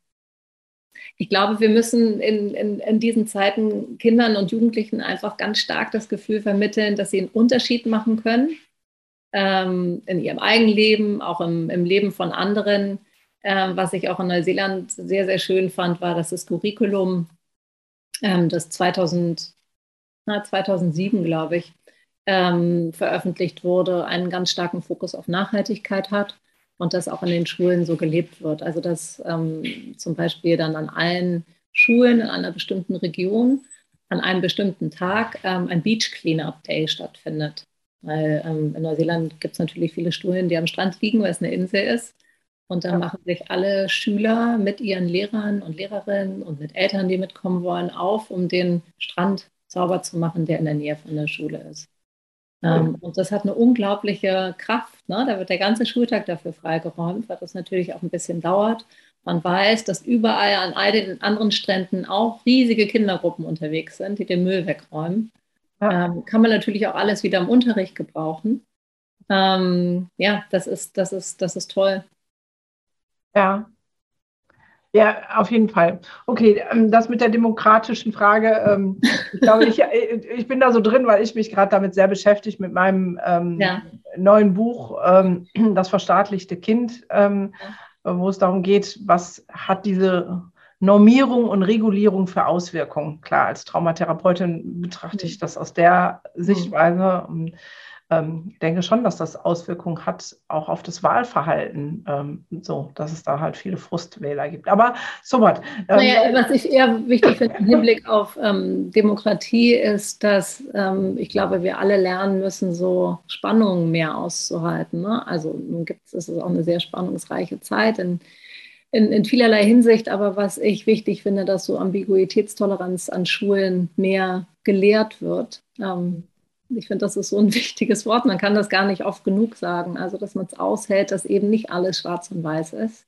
ich glaube, wir müssen in, in, in, diesen Zeiten Kindern und Jugendlichen einfach ganz stark das Gefühl vermitteln, dass sie einen Unterschied machen können ähm, in ihrem eigenen Leben, auch im, im Leben von anderen. Ähm, was ich auch in Neuseeland sehr, sehr schön fand, war, dass das Curriculum ähm, das 2000, na, 2007, glaube ich, ähm, veröffentlicht wurde, einen ganz starken Fokus auf Nachhaltigkeit hat und das auch in den Schulen so gelebt wird. Also dass ähm, zum Beispiel dann an allen Schulen in einer bestimmten Region an einem bestimmten Tag ähm, ein Beach Cleanup Day stattfindet. Weil ähm, in Neuseeland gibt es natürlich viele Schulen, die am Strand liegen, weil es eine Insel ist. Und dann machen sich alle Schüler mit ihren Lehrern und Lehrerinnen und mit Eltern, die mitkommen wollen, auf, um den Strand sauber zu machen, der in der Nähe von der Schule ist. Ähm, und das hat eine unglaubliche Kraft. Ne? Da wird der ganze Schultag dafür freigeräumt, weil das natürlich auch ein bisschen dauert. Man weiß, dass überall an all den anderen Stränden auch riesige Kindergruppen unterwegs sind, die den Müll wegräumen. Ja. Ähm, kann man natürlich auch alles wieder im Unterricht gebrauchen. Ähm, ja, das ist, das, ist, das ist toll. Ja. Ja, auf jeden Fall. Okay, ähm, das mit der demokratischen Frage, ähm, ich glaube, ich, äh, ich bin da so drin, weil ich mich gerade damit sehr beschäftige, mit meinem ähm, ja. neuen Buch, Das verstaatlichte Kind, wo es darum geht, was hat diese Normierung und Regulierung für Auswirkungen. Klar, als Traumatherapeutin betrachte ich das aus der Sichtweise. Und ähm, denke schon, dass das Auswirkungen hat, auch auf das Wahlverhalten, ähm, so, dass es da halt viele Frustwähler gibt. Aber so was. Ähm, naja, was ich eher wichtig finde im Hinblick auf ähm, Demokratie ist, dass ähm, ich glaube, wir alle lernen müssen, so Spannungen mehr auszuhalten. Ne? Also nun gibt es, es ist auch eine sehr spannungsreiche Zeit in, in, in vielerlei Hinsicht, aber was ich wichtig finde, dass so Ambiguitätstoleranz an Schulen mehr gelehrt wird. Ähm, ich finde, das ist so ein wichtiges Wort. Man kann das gar nicht oft genug sagen. Also, dass man es aushält, dass eben nicht alles schwarz und weiß ist.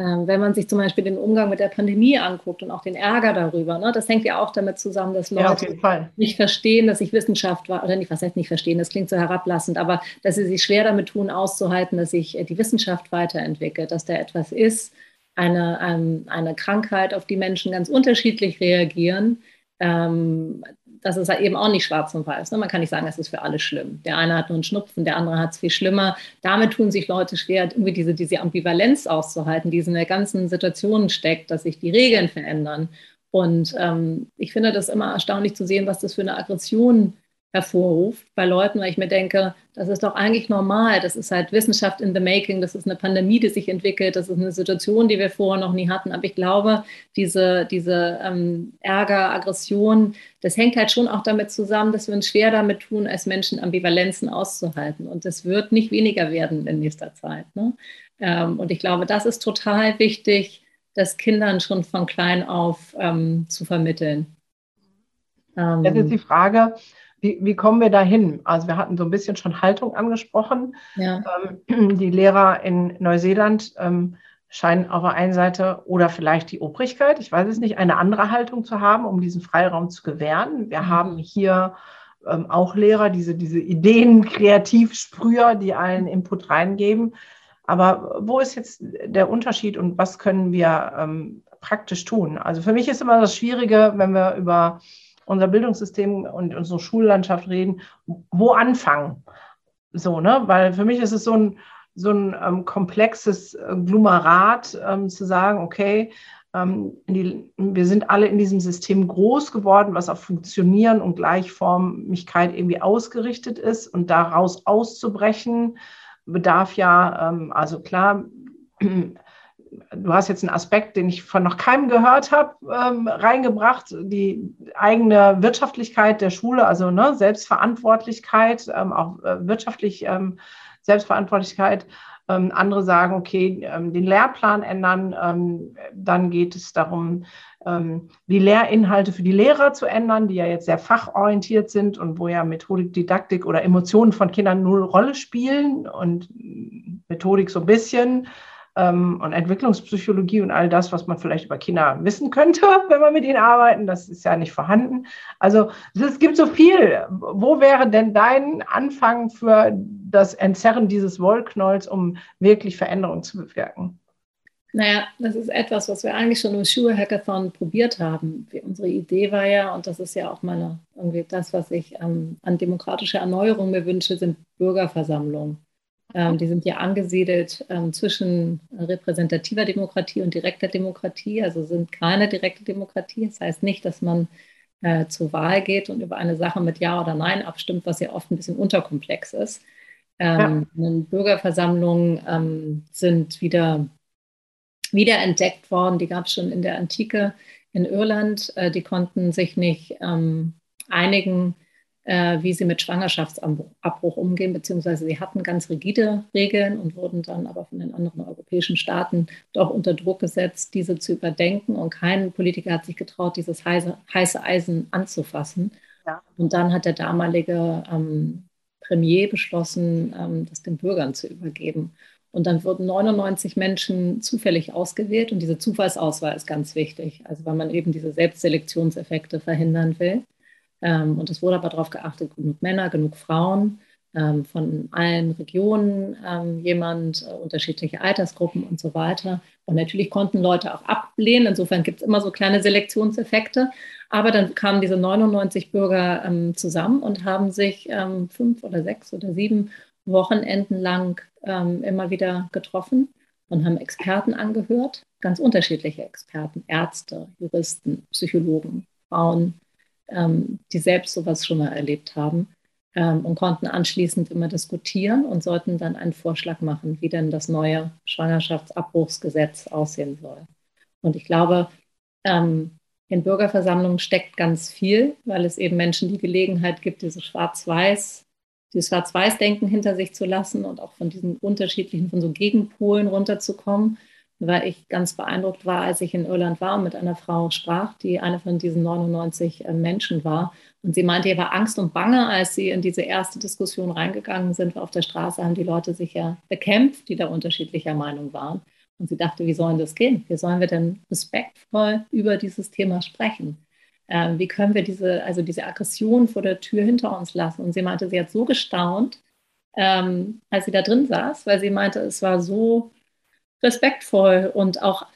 Ähm, wenn man sich zum Beispiel den Umgang mit der Pandemie anguckt und auch den Ärger darüber, ne, das hängt ja auch damit zusammen, dass Leute ja, nicht verstehen, dass sich Wissenschaft war, oder nicht, was heißt nicht verstehen, das klingt so herablassend, aber dass sie sich schwer damit tun, auszuhalten, dass sich äh, die Wissenschaft weiterentwickelt, dass da etwas ist, eine, ähm, eine Krankheit, auf die Menschen ganz unterschiedlich reagieren, ähm, das ist halt eben auch nicht schwarz und weiß. Ne? Man kann nicht sagen, es ist für alle schlimm. Der eine hat nur einen Schnupfen, der andere hat es viel schlimmer. Damit tun sich Leute schwer, irgendwie diese, diese Ambivalenz auszuhalten, die in der ganzen Situation steckt, dass sich die Regeln verändern. Und ähm, ich finde das immer erstaunlich zu sehen, was das für eine Aggression hervorruft bei Leuten, weil ich mir denke, das ist doch eigentlich normal. Das ist halt Wissenschaft in the making. Das ist eine Pandemie, die sich entwickelt. Das ist eine Situation, die wir vorher noch nie hatten. Aber ich glaube, diese, diese ähm, Ärger, Aggression, das hängt halt schon auch damit zusammen, dass wir uns schwer damit tun, als Menschen Ambivalenzen auszuhalten. Und das wird nicht weniger werden in nächster Zeit. Ne? Ähm, und ich glaube, das ist total wichtig, das Kindern schon von klein auf ähm, zu vermitteln. Ähm, Jetzt ist die Frage, wie, wie kommen wir da hin? Also wir hatten so ein bisschen schon Haltung angesprochen. Ja. Ähm, die Lehrer in Neuseeland ähm, scheinen auf der einen Seite oder vielleicht die Obrigkeit, ich weiß es nicht, eine andere Haltung zu haben, um diesen Freiraum zu gewähren. Wir mhm. haben hier ähm, auch Lehrer, diese, diese Ideen, Kreativsprüher, die allen Input reingeben. Aber wo ist jetzt der Unterschied und was können wir ähm, praktisch tun? Also für mich ist immer das Schwierige, wenn wir über unser Bildungssystem und unsere Schullandschaft reden, wo anfangen? So, ne? Weil für mich ist es so ein, so ein ähm, komplexes äh, Glumerat ähm, zu sagen, okay, ähm, die, wir sind alle in diesem System groß geworden, was auf Funktionieren und Gleichformigkeit irgendwie ausgerichtet ist und daraus auszubrechen bedarf ja, ähm, also klar, du hast jetzt einen Aspekt, den ich von noch keinem gehört habe, ähm, reingebracht, die eigene Wirtschaftlichkeit der Schule, also ne, Selbstverantwortlichkeit, ähm, auch äh, wirtschaftlich ähm, Selbstverantwortlichkeit. Ähm, andere sagen, okay, ähm, den Lehrplan ändern. Ähm, dann geht es darum, die Lehrinhalte für die Lehrer zu ändern, die ja jetzt sehr fachorientiert sind und wo ja Methodik, Didaktik oder Emotionen von Kindern null Rolle spielen und Methodik so ein bisschen ähm, und Entwicklungspsychologie und all das, was man vielleicht über Kinder wissen könnte, wenn man mit ihnen arbeiten, das ist ja nicht vorhanden. Also es gibt so viel. Wo wäre denn dein Anfang für das Entzerren dieses Wollknolls, um wirklich Veränderungen zu bewirken? Naja, das ist etwas, was wir eigentlich schon im Schulhackathon probiert haben. Unsere Idee war ja, und das ist ja auch meine, irgendwie das, was ich ähm, an demokratischer Erneuerung mir wünsche, sind Bürgerversammlungen. Ähm, die sind ja angesiedelt ähm, zwischen repräsentativer Demokratie und direkter Demokratie, also sind keine direkte Demokratie. Das heißt nicht, dass man äh, zur Wahl geht und über eine Sache mit Ja oder Nein abstimmt, was ja oft ein bisschen unterkomplex ist. Ähm, ja. Bürgerversammlungen ähm, sind wieder, wieder entdeckt worden. Die gab es schon in der Antike in Irland. Äh, die konnten sich nicht ähm, einigen wie sie mit Schwangerschaftsabbruch umgehen, beziehungsweise sie hatten ganz rigide Regeln und wurden dann aber von den anderen europäischen Staaten doch unter Druck gesetzt, diese zu überdenken. Und kein Politiker hat sich getraut, dieses heiße, heiße Eisen anzufassen. Ja. Und dann hat der damalige ähm, Premier beschlossen, ähm, das den Bürgern zu übergeben. Und dann wurden 99 Menschen zufällig ausgewählt und diese Zufallsauswahl ist ganz wichtig, also weil man eben diese Selbstselektionseffekte verhindern will. Ähm, und es wurde aber darauf geachtet, genug Männer, genug Frauen, ähm, von allen Regionen ähm, jemand, äh, unterschiedliche Altersgruppen und so weiter. Und natürlich konnten Leute auch ablehnen. Insofern gibt es immer so kleine Selektionseffekte. Aber dann kamen diese 99 Bürger zusammen und haben sich fünf oder sechs oder sieben Wochenenden lang immer wieder getroffen und haben Experten angehört, ganz unterschiedliche Experten, Ärzte, Juristen, Psychologen, Frauen, ähm, die selbst sowas schon mal erlebt haben ähm, und konnten anschließend immer diskutieren und sollten dann einen Vorschlag machen, wie denn das neue Schwangerschaftsabbruchsgesetz aussehen soll. Und ich glaube, ähm, in Bürgerversammlungen steckt ganz viel, weil es eben Menschen die Gelegenheit gibt, diese Schwarz-Weiß, dieses Schwarz-Weiß-Denken hinter sich zu lassen und auch von diesen unterschiedlichen, von so Gegenpolen runterzukommen weil ich ganz beeindruckt war, als ich in Irland war und mit einer Frau sprach, die eine von diesen 99 äh, Menschen war. Und sie meinte, ihr war Angst und Bange, als sie in diese erste Diskussion reingegangen sind. Auf der Straße haben die Leute sich ja bekämpft, die da unterschiedlicher Meinung waren. Und sie dachte, wie sollen das gehen? Wie sollen wir denn respektvoll über dieses Thema sprechen? Ähm, wie können wir diese, also diese Aggression vor der Tür hinter uns lassen? Und sie meinte, sie hat so gestaunt, ähm, als sie da drin saß, weil sie meinte, es war so respektvoll und auch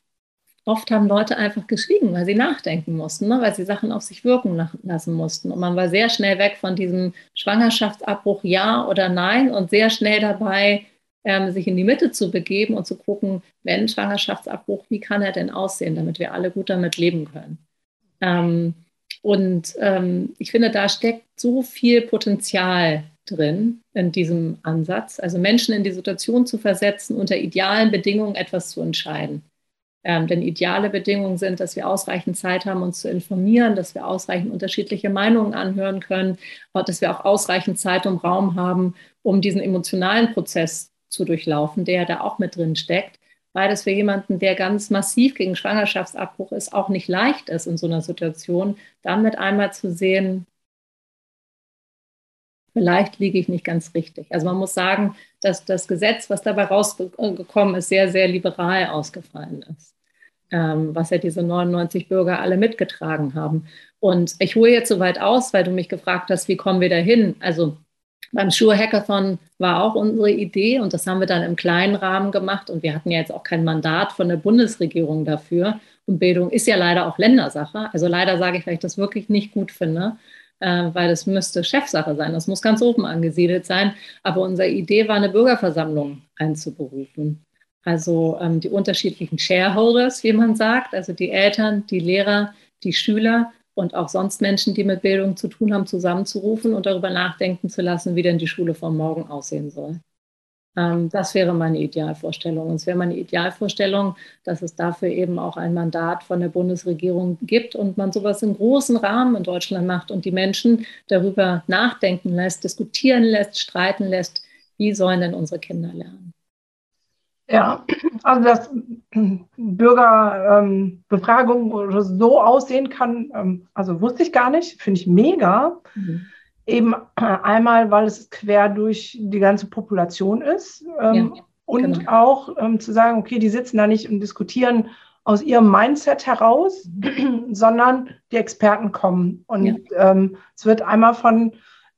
oft haben Leute einfach geschwiegen, weil sie nachdenken mussten, ne? weil sie Sachen auf sich wirken lassen mussten. Und man war sehr schnell weg von diesem Schwangerschaftsabbruch ja oder nein und sehr schnell dabei, ähm, sich in die Mitte zu begeben und zu gucken, wenn Schwangerschaftsabbruch, wie kann er denn aussehen, damit wir alle gut damit leben können. Ähm, und ähm, ich finde, da steckt so viel Potenzial drin in diesem Ansatz. Also Menschen in die Situation zu versetzen, unter idealen Bedingungen etwas zu entscheiden. Ähm, denn ideale Bedingungen sind, dass wir ausreichend Zeit haben, uns zu informieren, dass wir ausreichend unterschiedliche Meinungen anhören können, dass wir auch ausreichend Zeit und Raum haben, um diesen emotionalen Prozess zu durchlaufen, der da auch mit drin steckt weil es für jemanden, der ganz massiv gegen Schwangerschaftsabbruch ist, auch nicht leicht ist in so einer Situation, dann mit einmal zu sehen, vielleicht liege ich nicht ganz richtig. Also man muss sagen, dass das Gesetz, was dabei rausgekommen ist, sehr, sehr liberal ausgefallen ist. Ähm, was ja diese 99 Bürger alle mitgetragen haben. Und ich hole jetzt so weit aus, weil du mich gefragt hast, wie kommen wir da hin? Also beim Sure Hackathon war auch unsere Idee und das haben wir dann im kleinen Rahmen gemacht und wir hatten ja jetzt auch kein Mandat von der Bundesregierung dafür. Und Bildung ist ja leider auch Ländersache. Also leider sage ich, weil ich das wirklich nicht gut finde, weil das müsste Chefsache sein. Das muss ganz oben angesiedelt sein. Aber unsere Idee war, eine Bürgerversammlung einzuberufen. Also ähm, die unterschiedlichen Shareholders, wie man sagt, also die Eltern, die Lehrer, die Schüler und auch sonst Menschen, die mit Bildung zu tun haben, zusammenzurufen und darüber nachdenken zu lassen, wie denn die Schule von morgen aussehen soll. Ähm, das wäre meine Idealvorstellung. Und es wäre meine Idealvorstellung, dass es dafür eben auch ein Mandat von der Bundesregierung gibt und man sowas im großen Rahmen in Deutschland macht und die Menschen darüber nachdenken lässt, diskutieren lässt, streiten lässt, wie sollen denn unsere Kinder lernen. Ja, also dass Bürgerbefragung ähm, so aussehen kann, ähm, also wusste ich gar nicht, finde ich mega. Mhm. Eben einmal, weil es quer durch die ganze Population ist ähm, ja, und genau. auch ähm, zu sagen, okay, die sitzen da nicht und diskutieren aus ihrem Mindset heraus, sondern die Experten kommen. Und ja. ähm, es wird einmal von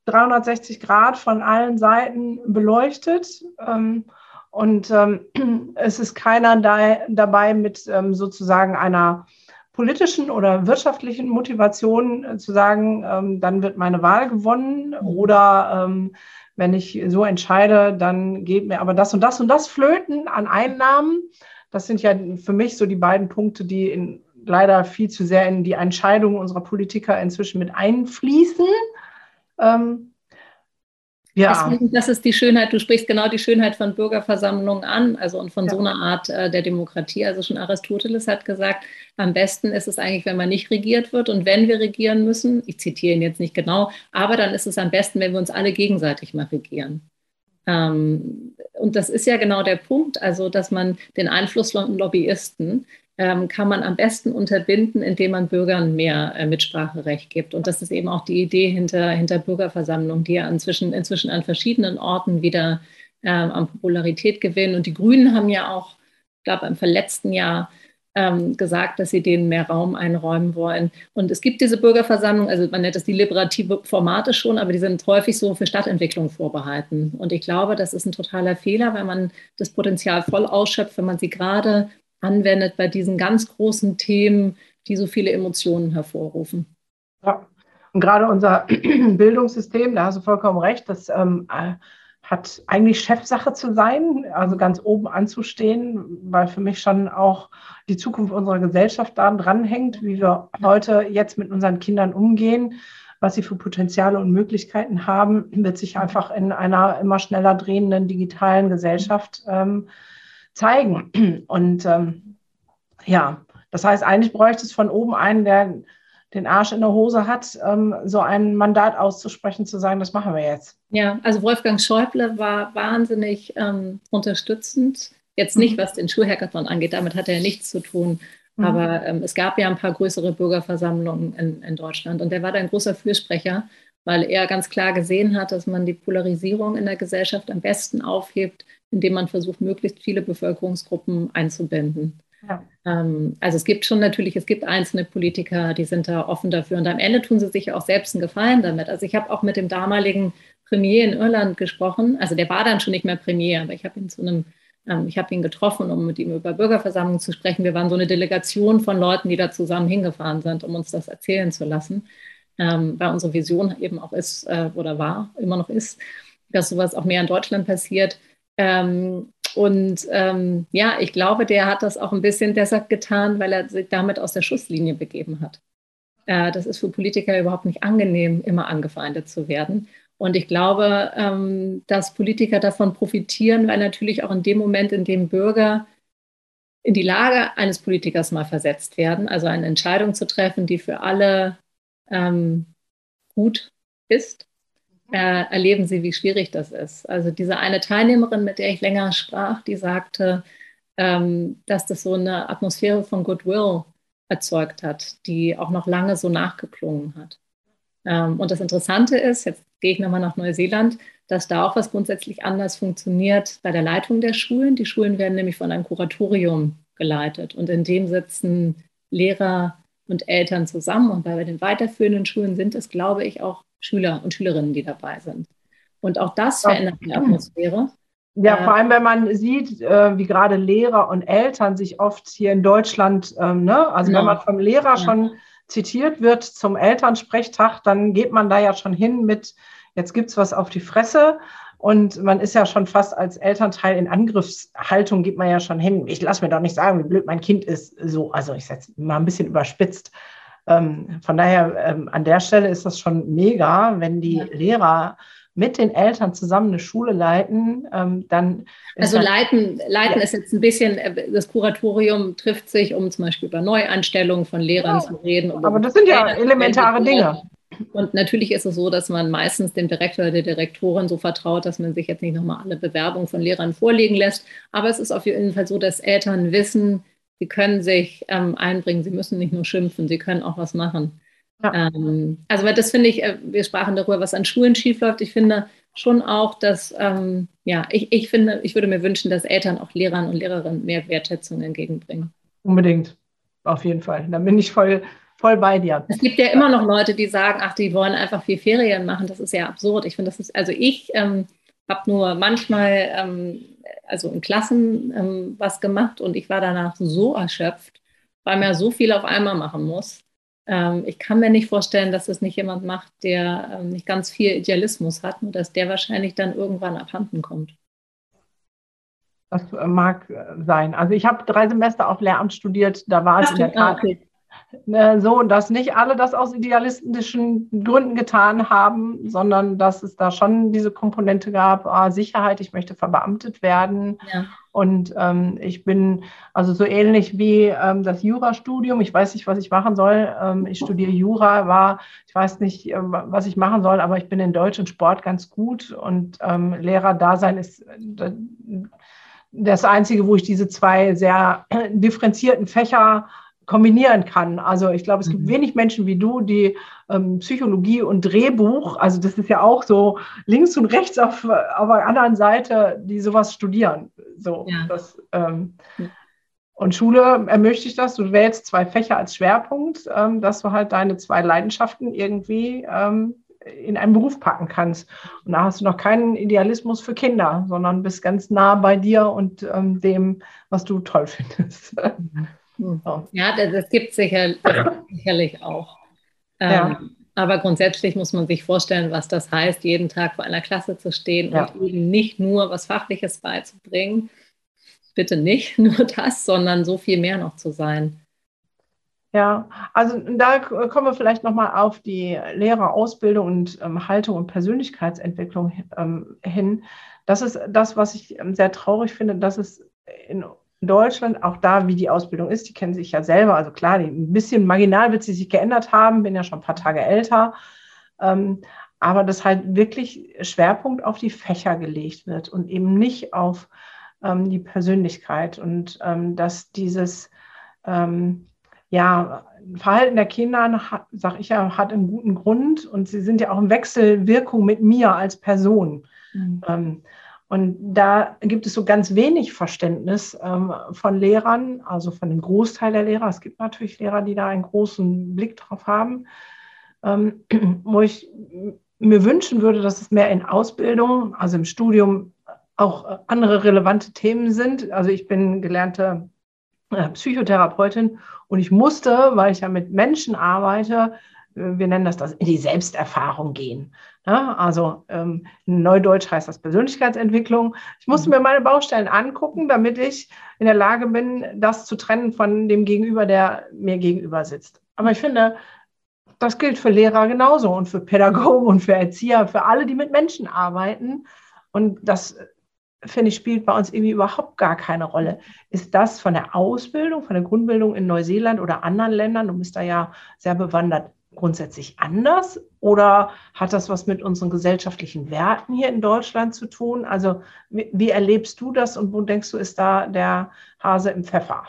360 Grad von allen Seiten beleuchtet. Ähm, und ähm, es ist keiner da, dabei mit ähm, sozusagen einer politischen oder wirtschaftlichen Motivation äh, zu sagen, ähm, dann wird meine Wahl gewonnen oder ähm, wenn ich so entscheide, dann geht mir aber das und das und das flöten an Einnahmen. Das sind ja für mich so die beiden Punkte, die in, leider viel zu sehr in die Entscheidungen unserer Politiker inzwischen mit einfließen. Ähm, ja. Deswegen, das ist die Schönheit, du sprichst genau die Schönheit von Bürgerversammlungen an, also und von ja. so einer Art äh, der Demokratie. Also schon Aristoteles hat gesagt, am besten ist es eigentlich, wenn man nicht regiert wird und wenn wir regieren müssen, ich zitiere ihn jetzt nicht genau, aber dann ist es am besten, wenn wir uns alle gegenseitig mal regieren. Ähm, und das ist ja genau der Punkt, also dass man den Einfluss von Lobbyisten ähm, kann man am besten unterbinden, indem man Bürgern mehr äh, Mitspracherecht gibt. Und das ist eben auch die Idee hinter, hinter Bürgerversammlungen, die ja inzwischen, inzwischen an verschiedenen Orten wieder ähm, an Popularität gewinnen. Und die Grünen haben ja auch, ich glaube, im verletzten Jahr ähm, gesagt, dass sie denen mehr Raum einräumen wollen. Und es gibt diese Bürgerversammlungen, also man nennt das die liberative Formate schon, aber die sind häufig so für Stadtentwicklung vorbehalten. Und ich glaube, das ist ein totaler Fehler, wenn man das Potenzial voll ausschöpft, wenn man sie gerade anwendet bei diesen ganz großen Themen, die so viele Emotionen hervorrufen. Ja, und gerade unser Bildungssystem, da hast du vollkommen recht, das ähm, äh, hat eigentlich Chefsache zu sein, also ganz oben anzustehen, weil für mich schon auch die Zukunft unserer Gesellschaft daran dranhängt, wie wir heute jetzt mit unseren Kindern umgehen, was sie für Potenziale und Möglichkeiten haben, wird sich einfach in einer immer schneller drehenden digitalen Gesellschaft ähm, zeigen. Und ähm, ja, das heißt, eigentlich bräuchte es von oben einen, der den Arsch in der Hose hat, ähm, so ein Mandat auszusprechen, zu sagen, das machen wir jetzt. Ja, also Wolfgang Schäuble war wahnsinnig ähm, unterstützend. Jetzt nicht, mhm. was den Schulhackathon angeht, damit hat er nichts zu tun. Mhm. Aber ähm, es gab ja ein paar größere Bürgerversammlungen in, in Deutschland und der war da ein großer Fürsprecher, weil er ganz klar gesehen hat, dass man die Polarisierung in der Gesellschaft am besten aufhebt, indem man versucht, möglichst viele Bevölkerungsgruppen einzubinden. Ja. Ähm, also es gibt schon natürlich, es gibt einzelne Politiker, die sind da offen dafür und am Ende tun sie sich auch selbst einen Gefallen damit. Also ich habe auch mit dem damaligen Premier in Irland gesprochen, also der war dann schon nicht mehr Premier, aber ich habe ihn zu einem ähm, ich habe ihn getroffen, um mit ihm über Bürgerversammlungen zu sprechen. Wir waren so eine Delegation von Leuten, die da zusammen hingefahren sind, um uns das erzählen zu lassen, ähm, weil unsere Vision eben auch ist äh, oder war, immer noch ist, dass sowas auch mehr in Deutschland passiert. Ähm, und ähm, ja, ich glaube, der hat das auch ein bisschen deshalb getan, weil er sich damit aus der Schusslinie begeben hat. Äh, das ist für Politiker überhaupt nicht angenehm, immer angefeindet zu werden. Und ich glaube, ähm, dass Politiker davon profitieren, weil natürlich auch in dem Moment, in dem Bürger in die Lage eines Politikers mal versetzt werden, also eine Entscheidung zu treffen, die für alle ähm, gut ist, äh, erleben sie, wie schwierig das ist. Also diese eine Teilnehmerin, mit der ich länger sprach, die sagte, ähm, dass das so eine Atmosphäre von Goodwill erzeugt hat, die auch noch lange so nachgeklungen hat. Ähm, und das Interessante ist, jetzt gehe ich nochmal nach Neuseeland, dass da auch was grundsätzlich anders funktioniert bei der Leitung der Schulen. Die Schulen werden nämlich von einem Kuratorium geleitet und in dem sitzen Lehrer und Eltern zusammen. Und bei den weiterführenden Schulen sind es, glaube ich, auch Schüler und Schülerinnen, die dabei sind. Und auch das verändert die Atmosphäre. Ja, vor allem, wenn man sieht, äh, wie gerade Lehrer und Eltern sich oft hier in Deutschland, ähm, ne? also genau. wenn man vom Lehrer ja. schon zitiert wird zum Elternsprechtag, dann geht man da ja schon hin mit, jetzt gibt es was auf die Fresse. Und man ist ja schon fast als Elternteil in Angriffshaltung, geht man ja schon hin. Ich lasse mir doch nicht sagen, wie blöd mein Kind ist. So, also ich setze mal ein bisschen überspitzt. Ähm, von daher, ähm, an der Stelle ist das schon mega, wenn die ja. Lehrer mit den Eltern zusammen eine Schule leiten, ähm, dann. Also leiten, leiten ja. ist jetzt ein bisschen, äh, das Kuratorium trifft sich, um zum Beispiel über Neuanstellungen von Lehrern ja, zu reden. Aber das sind ja elementare Dinge. Und natürlich ist es so, dass man meistens dem Direktor oder der Direktorin so vertraut, dass man sich jetzt nicht nochmal alle Bewerbungen von Lehrern vorlegen lässt. Aber es ist auf jeden Fall so, dass Eltern wissen, sie können sich ähm, einbringen, sie müssen nicht nur schimpfen, sie können auch was machen. Ja. Ähm, also, weil das finde ich, äh, wir sprachen darüber, was an Schulen schiefläuft. Ich finde schon auch, dass, ähm, ja, ich, ich finde, ich würde mir wünschen, dass Eltern auch Lehrern und Lehrerinnen mehr Wertschätzung entgegenbringen. Unbedingt, auf jeden Fall. Da bin ich voll, voll bei dir. Es gibt ja immer noch Leute, die sagen, ach, die wollen einfach viel Ferien machen. Das ist ja absurd. Ich finde, das ist, also ich ähm, habe nur manchmal, ähm, also in Klassen ähm, was gemacht und ich war danach so erschöpft, weil man ja so viel auf einmal machen muss ähm, ich kann mir nicht vorstellen, dass es nicht jemand macht, der ähm, nicht ganz viel Idealismus hat und dass der wahrscheinlich dann irgendwann abhanden kommt. Das äh, mag äh, sein. Also ich habe drei Semester auf Lehramt studiert, da war es in der Tat okay. Ne, so, dass nicht alle das aus idealistischen Gründen getan haben, sondern dass es da schon diese Komponente gab, ah, Sicherheit, ich möchte verbeamtet werden. Ja. Und ähm, ich bin also so ähnlich wie ähm, das Jurastudium. Ich weiß nicht, was ich machen soll. Ähm, ich studiere Jura, war, ich weiß nicht, äh, was ich machen soll, aber ich bin in Deutsch und Sport ganz gut und ähm, Lehrer-Dasein ist äh, das Einzige, wo ich diese zwei sehr differenzierten Fächer kombinieren kann. Also ich glaube, es gibt mhm. wenig Menschen wie du, die ähm, Psychologie und Drehbuch, also das ist ja auch so links und rechts auf, auf der anderen Seite, die sowas studieren. So, ja. das, ähm, ja. Und Schule ermöglicht das, du wählst zwei Fächer als Schwerpunkt, ähm, dass du halt deine zwei Leidenschaften irgendwie ähm, in einen Beruf packen kannst. Und da hast du noch keinen Idealismus für Kinder, sondern bist ganz nah bei dir und ähm, dem, was du toll findest. Mhm. Hm. Ja, das, das gibt sicher, das sicherlich auch. Ähm, ja. Aber grundsätzlich muss man sich vorstellen, was das heißt, jeden Tag vor einer Klasse zu stehen ja. und eben nicht nur was Fachliches beizubringen. Bitte nicht nur das, sondern so viel mehr noch zu sein. Ja, also da kommen wir vielleicht nochmal auf die Lehrerausbildung und ähm, Haltung und Persönlichkeitsentwicklung ähm, hin. Das ist das, was ich ähm, sehr traurig finde, dass es in Deutschland, auch da, wie die Ausbildung ist, die kennen sich ja selber. Also klar, ein bisschen marginal wird sie sich geändert haben, bin ja schon ein paar Tage älter. Ähm, aber dass halt wirklich Schwerpunkt auf die Fächer gelegt wird und eben nicht auf ähm, die Persönlichkeit und ähm, dass dieses ähm, ja, Verhalten der Kinder, sage ich ja, hat einen guten Grund und sie sind ja auch in Wechselwirkung mit mir als Person. Mhm. Und da gibt es so ganz wenig Verständnis ähm, von Lehrern, also von dem Großteil der Lehrer. Es gibt natürlich Lehrer, die da einen großen Blick drauf haben, ähm, wo ich mir wünschen würde, dass es mehr in Ausbildung, also im Studium, auch andere relevante Themen sind. Also ich bin gelernte äh, Psychotherapeutin und ich musste, weil ich ja mit Menschen arbeite, wir nennen das das in die Selbsterfahrung gehen. Ja, also ähm, in Neudeutsch heißt das Persönlichkeitsentwicklung. Ich musste mhm. mir meine Baustellen angucken, damit ich in der Lage bin, das zu trennen von dem Gegenüber, der mir gegenüber sitzt. Aber ich finde, das gilt für Lehrer genauso und für Pädagogen und für Erzieher, für alle, die mit Menschen arbeiten. Und das, finde ich, spielt bei uns irgendwie überhaupt gar keine Rolle. Ist das von der Ausbildung, von der Grundbildung in Neuseeland oder anderen Ländern, du bist da ja sehr bewandert, grundsätzlich anders? Oder hat das was mit unseren gesellschaftlichen Werten hier in Deutschland zu tun? Also wie, wie erlebst du das und wo denkst du, ist da der Hase im Pfeffer?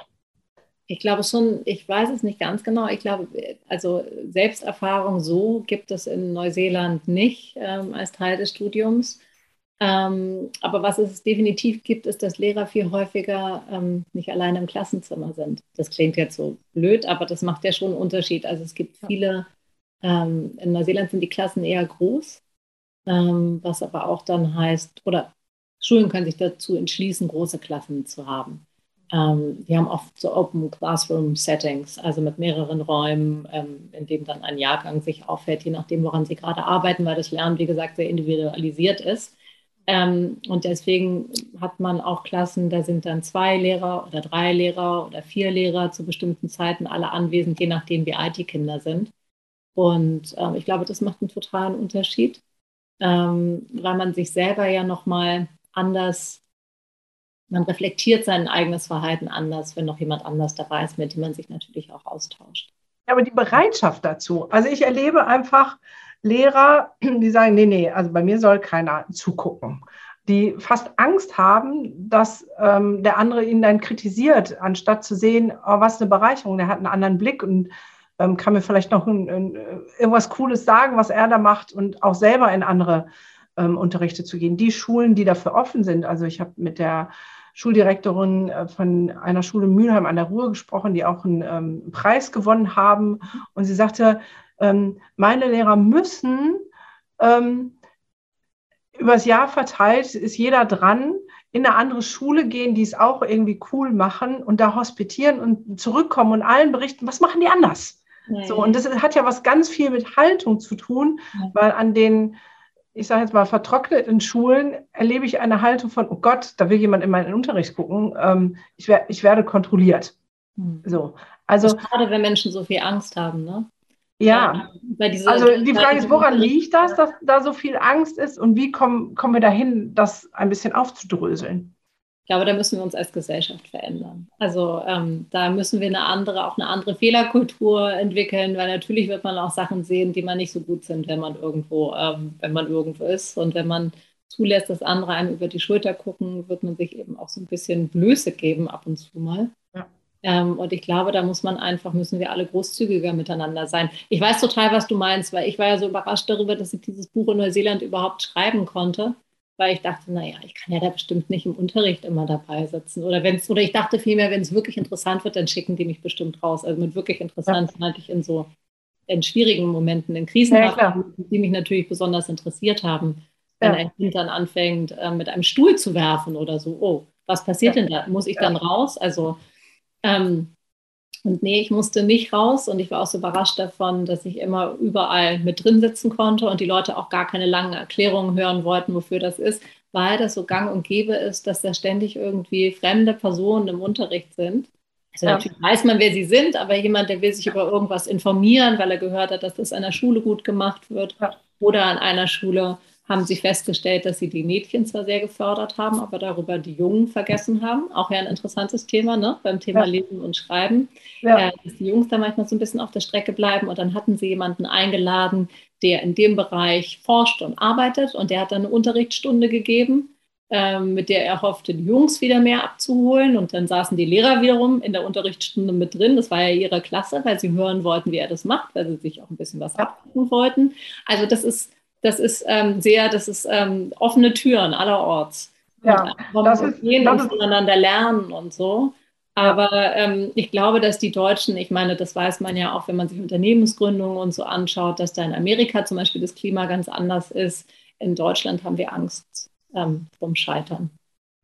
Ich glaube schon, ich weiß es nicht ganz genau. Ich glaube, also Selbsterfahrung so gibt es in Neuseeland nicht ähm, als Teil des Studiums. Ähm, aber was es definitiv gibt, ist, dass Lehrer viel häufiger ähm, nicht alleine im Klassenzimmer sind. Das klingt jetzt so blöd, aber das macht ja schon einen Unterschied. Also es gibt viele, ähm, in Neuseeland sind die Klassen eher groß, ähm, was aber auch dann heißt, oder Schulen können sich dazu entschließen, große Klassen zu haben. Ähm, die haben oft so Open Classroom Settings, also mit mehreren Räumen, ähm, in denen dann ein Jahrgang sich auffällt, je nachdem, woran sie gerade arbeiten, weil das Lernen, wie gesagt, sehr individualisiert ist. Ähm, und deswegen hat man auch Klassen, da sind dann zwei Lehrer oder drei Lehrer oder vier Lehrer zu bestimmten Zeiten alle anwesend, je nachdem, wie alt die Kinder sind. Und ähm, ich glaube, das macht einen totalen Unterschied, ähm, weil man sich selber ja nochmal anders man reflektiert sein eigenes Verhalten anders, wenn noch jemand anders dabei ist, mit dem man sich natürlich auch austauscht. Ja, aber die Bereitschaft dazu. Also ich erlebe einfach Lehrer, die sagen, nee, nee, also bei mir soll keiner zugucken. Die fast Angst haben, dass ähm, der andere ihn dann kritisiert, anstatt zu sehen, oh, was eine Bereicherung, der hat einen anderen Blick und ähm, kann mir vielleicht noch ein, ein, irgendwas Cooles sagen, was er da macht und auch selber in andere ähm, Unterrichte zu gehen. Die Schulen, die dafür offen sind, also ich habe mit der Schuldirektorin äh, von einer Schule in Mülheim an der Ruhr gesprochen, die auch einen ähm, Preis gewonnen haben. Und sie sagte, ähm, meine Lehrer müssen ähm, übers Jahr verteilt, ist jeder dran, in eine andere Schule gehen, die es auch irgendwie cool machen und da hospitieren und zurückkommen und allen berichten, was machen die anders? So, und das hat ja was ganz viel mit Haltung zu tun, weil an den ich sage jetzt mal, vertrockneten Schulen erlebe ich eine Haltung von, oh Gott, da will jemand in meinen Unterricht gucken, ähm, ich, wer, ich werde kontrolliert. Hm. So, also, Gerade wenn Menschen so viel Angst haben, ne? Ja, also die Frage ist, woran liegt das, dass da so viel Angst ist und wie kommen, kommen wir dahin, das ein bisschen aufzudröseln? Ich glaube, da müssen wir uns als Gesellschaft verändern. Also ähm, da müssen wir eine andere, auch eine andere Fehlerkultur entwickeln, weil natürlich wird man auch Sachen sehen, die man nicht so gut sind, wenn man irgendwo, ähm, wenn man irgendwo ist. Und wenn man zulässt, dass andere einem über die Schulter gucken, wird man sich eben auch so ein bisschen Blöße geben ab und zu mal. Ja. Ähm, und ich glaube, da muss man einfach, müssen wir alle großzügiger miteinander sein. Ich weiß total, was du meinst, weil ich war ja so überrascht darüber, dass ich dieses Buch in Neuseeland überhaupt schreiben konnte weil ich dachte, naja, ich kann ja da bestimmt nicht im Unterricht immer dabei sitzen. Oder wenn's, oder ich dachte vielmehr, wenn es wirklich interessant wird, dann schicken die mich bestimmt raus. Also mit wirklich interessant ja. meinte ich in so in schwierigen Momenten, in Krisen, ja, die mich natürlich besonders interessiert haben. Wenn ja. ein Kind dann anfängt, äh, mit einem Stuhl zu werfen oder so, oh, was passiert denn da? Muss ich dann raus? Also ähm, und nee, ich musste nicht raus und ich war auch so überrascht davon, dass ich immer überall mit drin sitzen konnte und die Leute auch gar keine langen Erklärungen hören wollten, wofür das ist, weil das so gang und gäbe ist, dass da ständig irgendwie fremde Personen im Unterricht sind. Also ja. natürlich weiß man, wer sie sind, aber jemand, der will sich über irgendwas informieren, weil er gehört hat, dass das an der Schule gut gemacht wird oder an einer Schule haben sie festgestellt, dass sie die Mädchen zwar sehr gefördert haben, aber darüber die Jungen vergessen haben. Auch ja ein interessantes Thema ne? beim Thema ja. Lesen und Schreiben, ja. äh, dass die Jungs da manchmal so ein bisschen auf der Strecke bleiben. Und dann hatten sie jemanden eingeladen, der in dem Bereich forscht und arbeitet. Und der hat dann eine Unterrichtsstunde gegeben, äh, mit der er hoffte, die Jungs wieder mehr abzuholen. Und dann saßen die Lehrer wiederum in der Unterrichtsstunde mit drin. Das war ja ihre Klasse, weil sie hören wollten, wie er das macht, weil sie sich auch ein bisschen was ja. abgucken wollten. Also das ist das ist ähm, sehr, das ist ähm, offene Türen allerorts. Ja, und das ist, gehen das und voneinander lernen und so. Aber ähm, ich glaube, dass die Deutschen, ich meine, das weiß man ja auch, wenn man sich Unternehmensgründungen und so anschaut, dass da in Amerika zum Beispiel das Klima ganz anders ist. In Deutschland haben wir Angst ähm, vom Scheitern.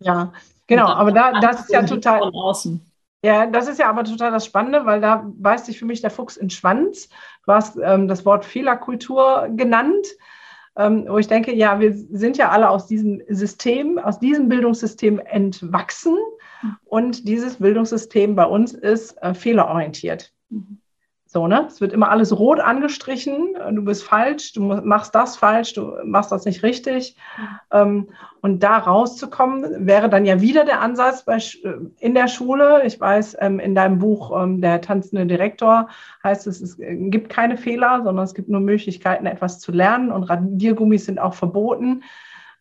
Ja, genau. Aber da, das ist ja total. Von außen. Ja, das ist ja aber total das Spannende, weil da beißt sich für mich der Fuchs in den Schwanz. Du hast ähm, das Wort Fehlerkultur genannt wo ich denke, ja, wir sind ja alle aus diesem System, aus diesem Bildungssystem entwachsen und dieses Bildungssystem bei uns ist äh, fehlerorientiert. Mhm. So, ne? Es wird immer alles rot angestrichen. Du bist falsch, du machst das falsch, du machst das nicht richtig. Ähm, und da rauszukommen, wäre dann ja wieder der Ansatz äh, in der Schule. Ich weiß, ähm, in deinem Buch ähm, Der tanzende Direktor heißt es, es gibt keine Fehler, sondern es gibt nur Möglichkeiten, etwas zu lernen. Und Radiergummis sind auch verboten.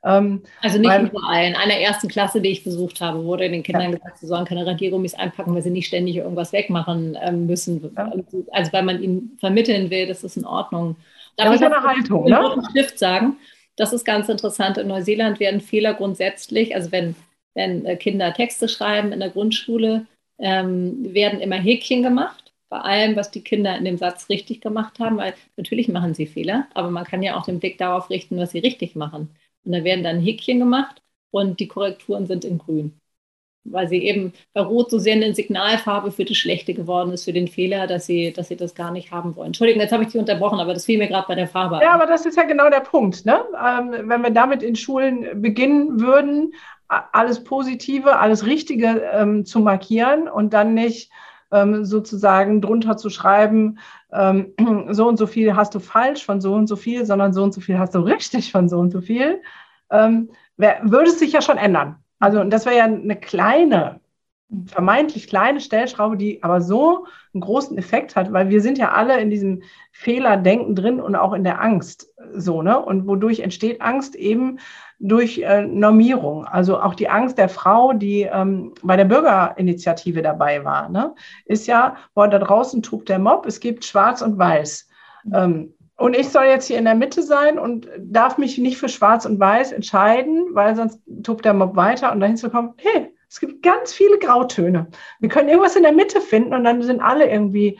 Ähm, also nicht weil, überall. In einer ersten Klasse, die ich besucht habe, wurde den Kindern ja. gesagt, sie sollen keine Radiergummis einpacken, weil sie nicht ständig irgendwas wegmachen ähm, müssen. Ja. Also weil man ihnen vermitteln will, das ist in Ordnung. Darf das ist eine Haltung, ne? Stift sagen. Das ist ganz interessant. In Neuseeland werden Fehler grundsätzlich, also wenn, wenn äh, Kinder Texte schreiben in der Grundschule, ähm, werden immer Häkchen gemacht bei allem, was die Kinder in dem Satz richtig gemacht haben, weil natürlich machen sie Fehler, aber man kann ja auch den Blick darauf richten, was sie richtig machen. Und da werden dann Häkchen gemacht und die Korrekturen sind in grün. Weil sie eben bei Rot so sehr eine Signalfarbe für das Schlechte geworden ist, für den Fehler, dass sie, dass sie das gar nicht haben wollen. Entschuldigung, jetzt habe ich Sie unterbrochen, aber das fiel mir gerade bei der Farbe. Ja, aber das ist ja genau der Punkt. Ne? Ähm, wenn wir damit in Schulen beginnen würden, alles Positive, alles Richtige ähm, zu markieren und dann nicht ähm, sozusagen drunter zu schreiben, ähm, so und so viel hast du falsch von so und so viel, sondern so und so viel hast du richtig von so und so viel, ähm, wär, würde es sich ja schon ändern. Also das wäre ja eine kleine, vermeintlich kleine Stellschraube, die aber so einen großen Effekt hat, weil wir sind ja alle in diesem Fehlerdenken drin und auch in der Angst so, ne? Und wodurch entsteht Angst eben durch äh, Normierung. Also auch die Angst der Frau, die ähm, bei der Bürgerinitiative dabei war, ne? ist ja, boah, da draußen tobt der Mob, es gibt Schwarz und Weiß. Ähm, und ich soll jetzt hier in der Mitte sein und darf mich nicht für Schwarz und Weiß entscheiden, weil sonst tobt der Mob weiter und dahin zu kommen, hey, es gibt ganz viele Grautöne. Wir können irgendwas in der Mitte finden und dann sind alle irgendwie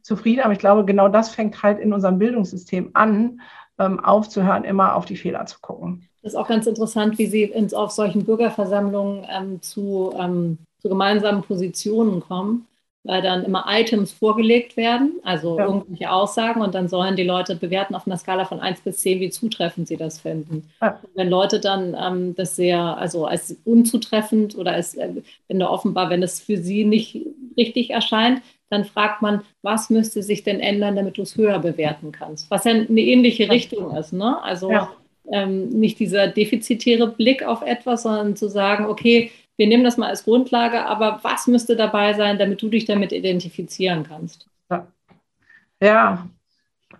zufrieden. Aber ich glaube, genau das fängt halt in unserem Bildungssystem an, ähm, aufzuhören, immer auf die Fehler zu gucken. Das ist auch ganz interessant, wie Sie ins, auf solchen Bürgerversammlungen ähm, zu, ähm, zu gemeinsamen Positionen kommen, weil dann immer Items vorgelegt werden, also ja. irgendwelche Aussagen, und dann sollen die Leute bewerten auf einer Skala von 1 bis 10, wie zutreffend sie das finden. Ja. Wenn Leute dann ähm, das sehr, also als unzutreffend oder als, äh, wenn da offenbar, wenn es für sie nicht richtig erscheint, dann fragt man, was müsste sich denn ändern, damit du es höher bewerten kannst? Was ja eine ähnliche Richtung ist. Ne? Also ja ähm, nicht dieser defizitäre Blick auf etwas, sondern zu sagen, okay, wir nehmen das mal als Grundlage, aber was müsste dabei sein, damit du dich damit identifizieren kannst? Ja, ja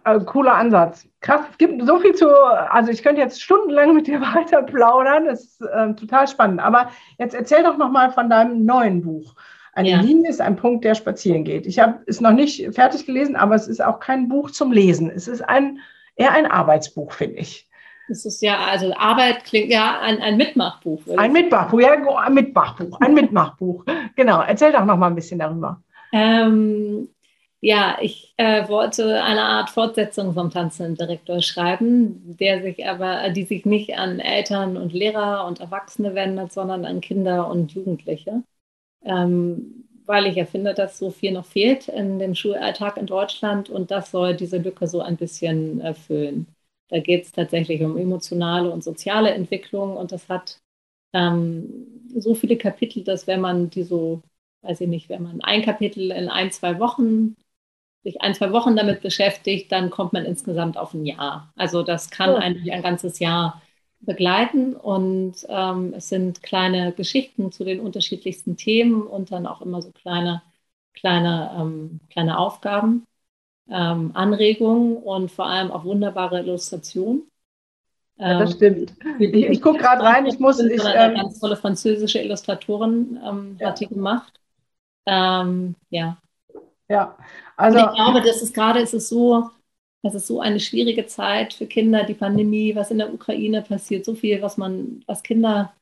also cooler Ansatz. Krass, es gibt so viel zu, also ich könnte jetzt stundenlang mit dir weiter plaudern, das ist äh, total spannend. Aber jetzt erzähl doch nochmal von deinem neuen Buch. Eine ja. Linie ist ein Punkt, der spazieren geht. Ich habe es noch nicht fertig gelesen, aber es ist auch kein Buch zum Lesen. Es ist ein, eher ein Arbeitsbuch, finde ich. Das ist ja, also Arbeit klingt ja ein, ein Mitmachbuch. Ein Mitmachbuch, ja, ein Mitmachbuch, ein Mitmachbuch. genau, erzähl doch noch mal ein bisschen darüber. Ähm, ja, ich äh, wollte eine Art Fortsetzung vom Tanzenden Direktor schreiben, der sich aber, die sich nicht an Eltern und Lehrer und Erwachsene wendet, sondern an Kinder und Jugendliche. Ähm, weil ich ja finde, dass so viel noch fehlt in dem Schulalltag in Deutschland und das soll diese Lücke so ein bisschen erfüllen. Da geht es tatsächlich um emotionale und soziale Entwicklung und das hat ähm, so viele Kapitel, dass wenn man die so, weiß ich nicht, wenn man ein Kapitel in ein, zwei Wochen, sich ein, zwei Wochen damit beschäftigt, dann kommt man insgesamt auf ein Jahr. Also das kann oh. eigentlich ein ganzes Jahr begleiten und ähm, es sind kleine Geschichten zu den unterschiedlichsten Themen und dann auch immer so kleine, kleine, ähm, kleine Aufgaben ähm, Anregungen und vor allem auch wunderbare Illustrationen. Ja, das stimmt. Ich, ich gucke gerade rein, ich muss. Ich, ähm, ganz tolle französische Illustratorin ähm, ja. hat die gemacht. Ähm, ja. Ja, also. Und ich glaube, das ist gerade, ist es so, das ist so eine schwierige Zeit für Kinder, die Pandemie, was in der Ukraine passiert, so viel, was man, was Kinder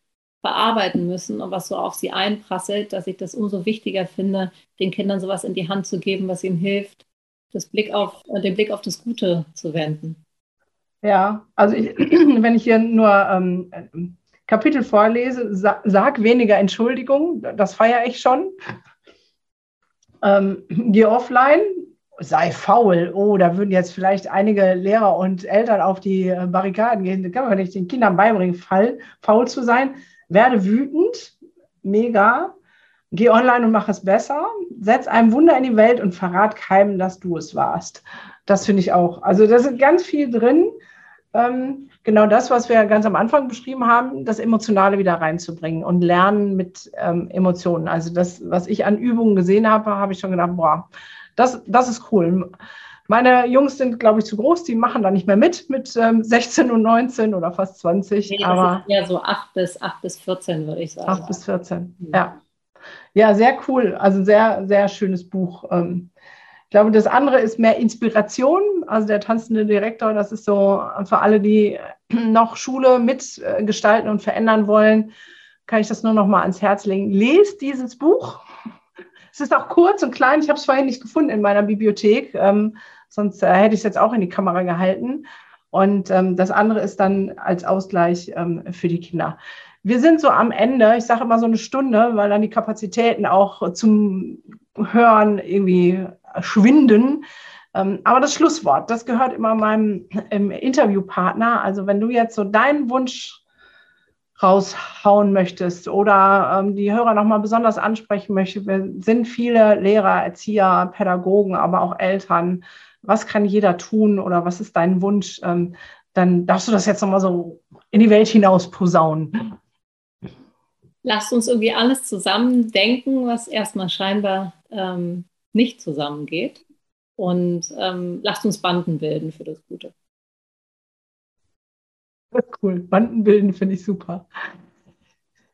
verarbeiten müssen und was so auf sie einprasselt, dass ich das umso wichtiger finde, den Kindern sowas in die Hand zu geben, was ihnen hilft, das Blick auf, äh, den Blick auf das Gute zu wenden. Ja, also ich, wenn ich hier nur ähm, Kapitel vorlese, sa sag weniger Entschuldigung, das feiere ich schon. Ähm, geh offline, sei faul. Oh, da würden jetzt vielleicht einige Lehrer und Eltern auf die äh, Barrikaden gehen. Da kann man nicht den Kindern beibringen, faul zu sein. Werde wütend, mega. Geh online und mach es besser. Setz ein Wunder in die Welt und verrat keinem, dass du es warst. Das finde ich auch. Also da sind ganz viel drin. Ähm, genau das, was wir ganz am Anfang beschrieben haben, das Emotionale wieder reinzubringen und lernen mit ähm, Emotionen. Also das, was ich an Übungen gesehen habe, habe ich schon gedacht, boah, das, das ist cool. Meine Jungs sind, glaube ich, zu groß, die machen da nicht mehr mit, mit ähm, 16 und 19 oder fast 20. Nee, aber ja so 8 bis, 8 bis 14, würde ich sagen. 8 bis 14, mhm. ja. Ja, sehr cool. Also sehr, sehr schönes Buch. Ähm, ich glaube, das andere ist mehr Inspiration. Also der tanzende Direktor, das ist so für alle, die noch Schule mitgestalten und verändern wollen, kann ich das nur noch mal ans Herz legen. Lest dieses Buch. Es ist auch kurz und klein. Ich habe es vorhin nicht gefunden in meiner Bibliothek. Ähm, sonst äh, hätte ich es jetzt auch in die Kamera gehalten. Und ähm, das andere ist dann als Ausgleich ähm, für die Kinder. Wir sind so am Ende, ich sage immer so eine Stunde, weil dann die Kapazitäten auch zum Hören irgendwie schwinden. Ähm, aber das Schlusswort, das gehört immer meinem Interviewpartner. Also wenn du jetzt so deinen Wunsch raushauen möchtest oder ähm, die Hörer nochmal besonders ansprechen möchtest, wir sind viele Lehrer, Erzieher, Pädagogen, aber auch Eltern. Was kann jeder tun oder was ist dein Wunsch? Ähm, dann darfst du das jetzt nochmal so in die Welt hinaus posaunen lasst uns irgendwie alles zusammen denken, was erstmal scheinbar ähm, nicht zusammengeht. Und ähm, lasst uns Banden bilden für das Gute. Das ist cool. Banden bilden finde ich super.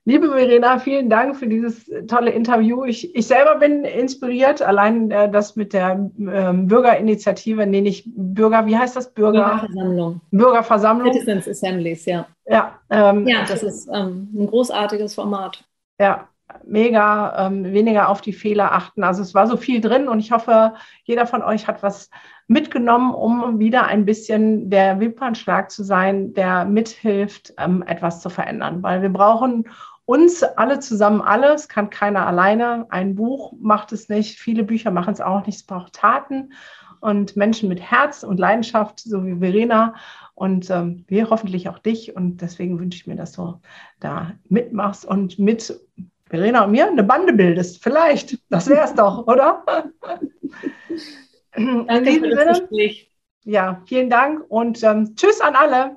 Liebe Verena, vielen Dank für dieses tolle Interview. Ich, ich selber bin inspiriert, allein äh, das mit der ähm, Bürgerinitiative, nee, nicht Bürger, wie heißt das? Bürger, Bürgerversammlung. Bürgerversammlung. Citizens Assemblies, ja. Ja, ähm, ja das ist ähm, ein großartiges Format. Ja, mega, ähm, weniger auf die Fehler achten. Also es war so viel drin und ich hoffe, jeder von euch hat was mitgenommen, um wieder ein bisschen der Wimpernschlag zu sein, der mithilft, ähm, etwas zu verändern. Weil wir brauchen uns alle zusammen alles, kann keiner alleine. Ein Buch macht es nicht, viele Bücher machen es auch nicht. Es braucht Taten und Menschen mit Herz und Leidenschaft, so wie Verena und ähm, wir hoffentlich auch dich. Und deswegen wünsche ich mir, dass du da mitmachst und mit Verena und mir eine Bande bildest. Vielleicht, das wäre es doch, oder? Danke für das Gespräch. Ja, vielen Dank und ähm, tschüss an alle.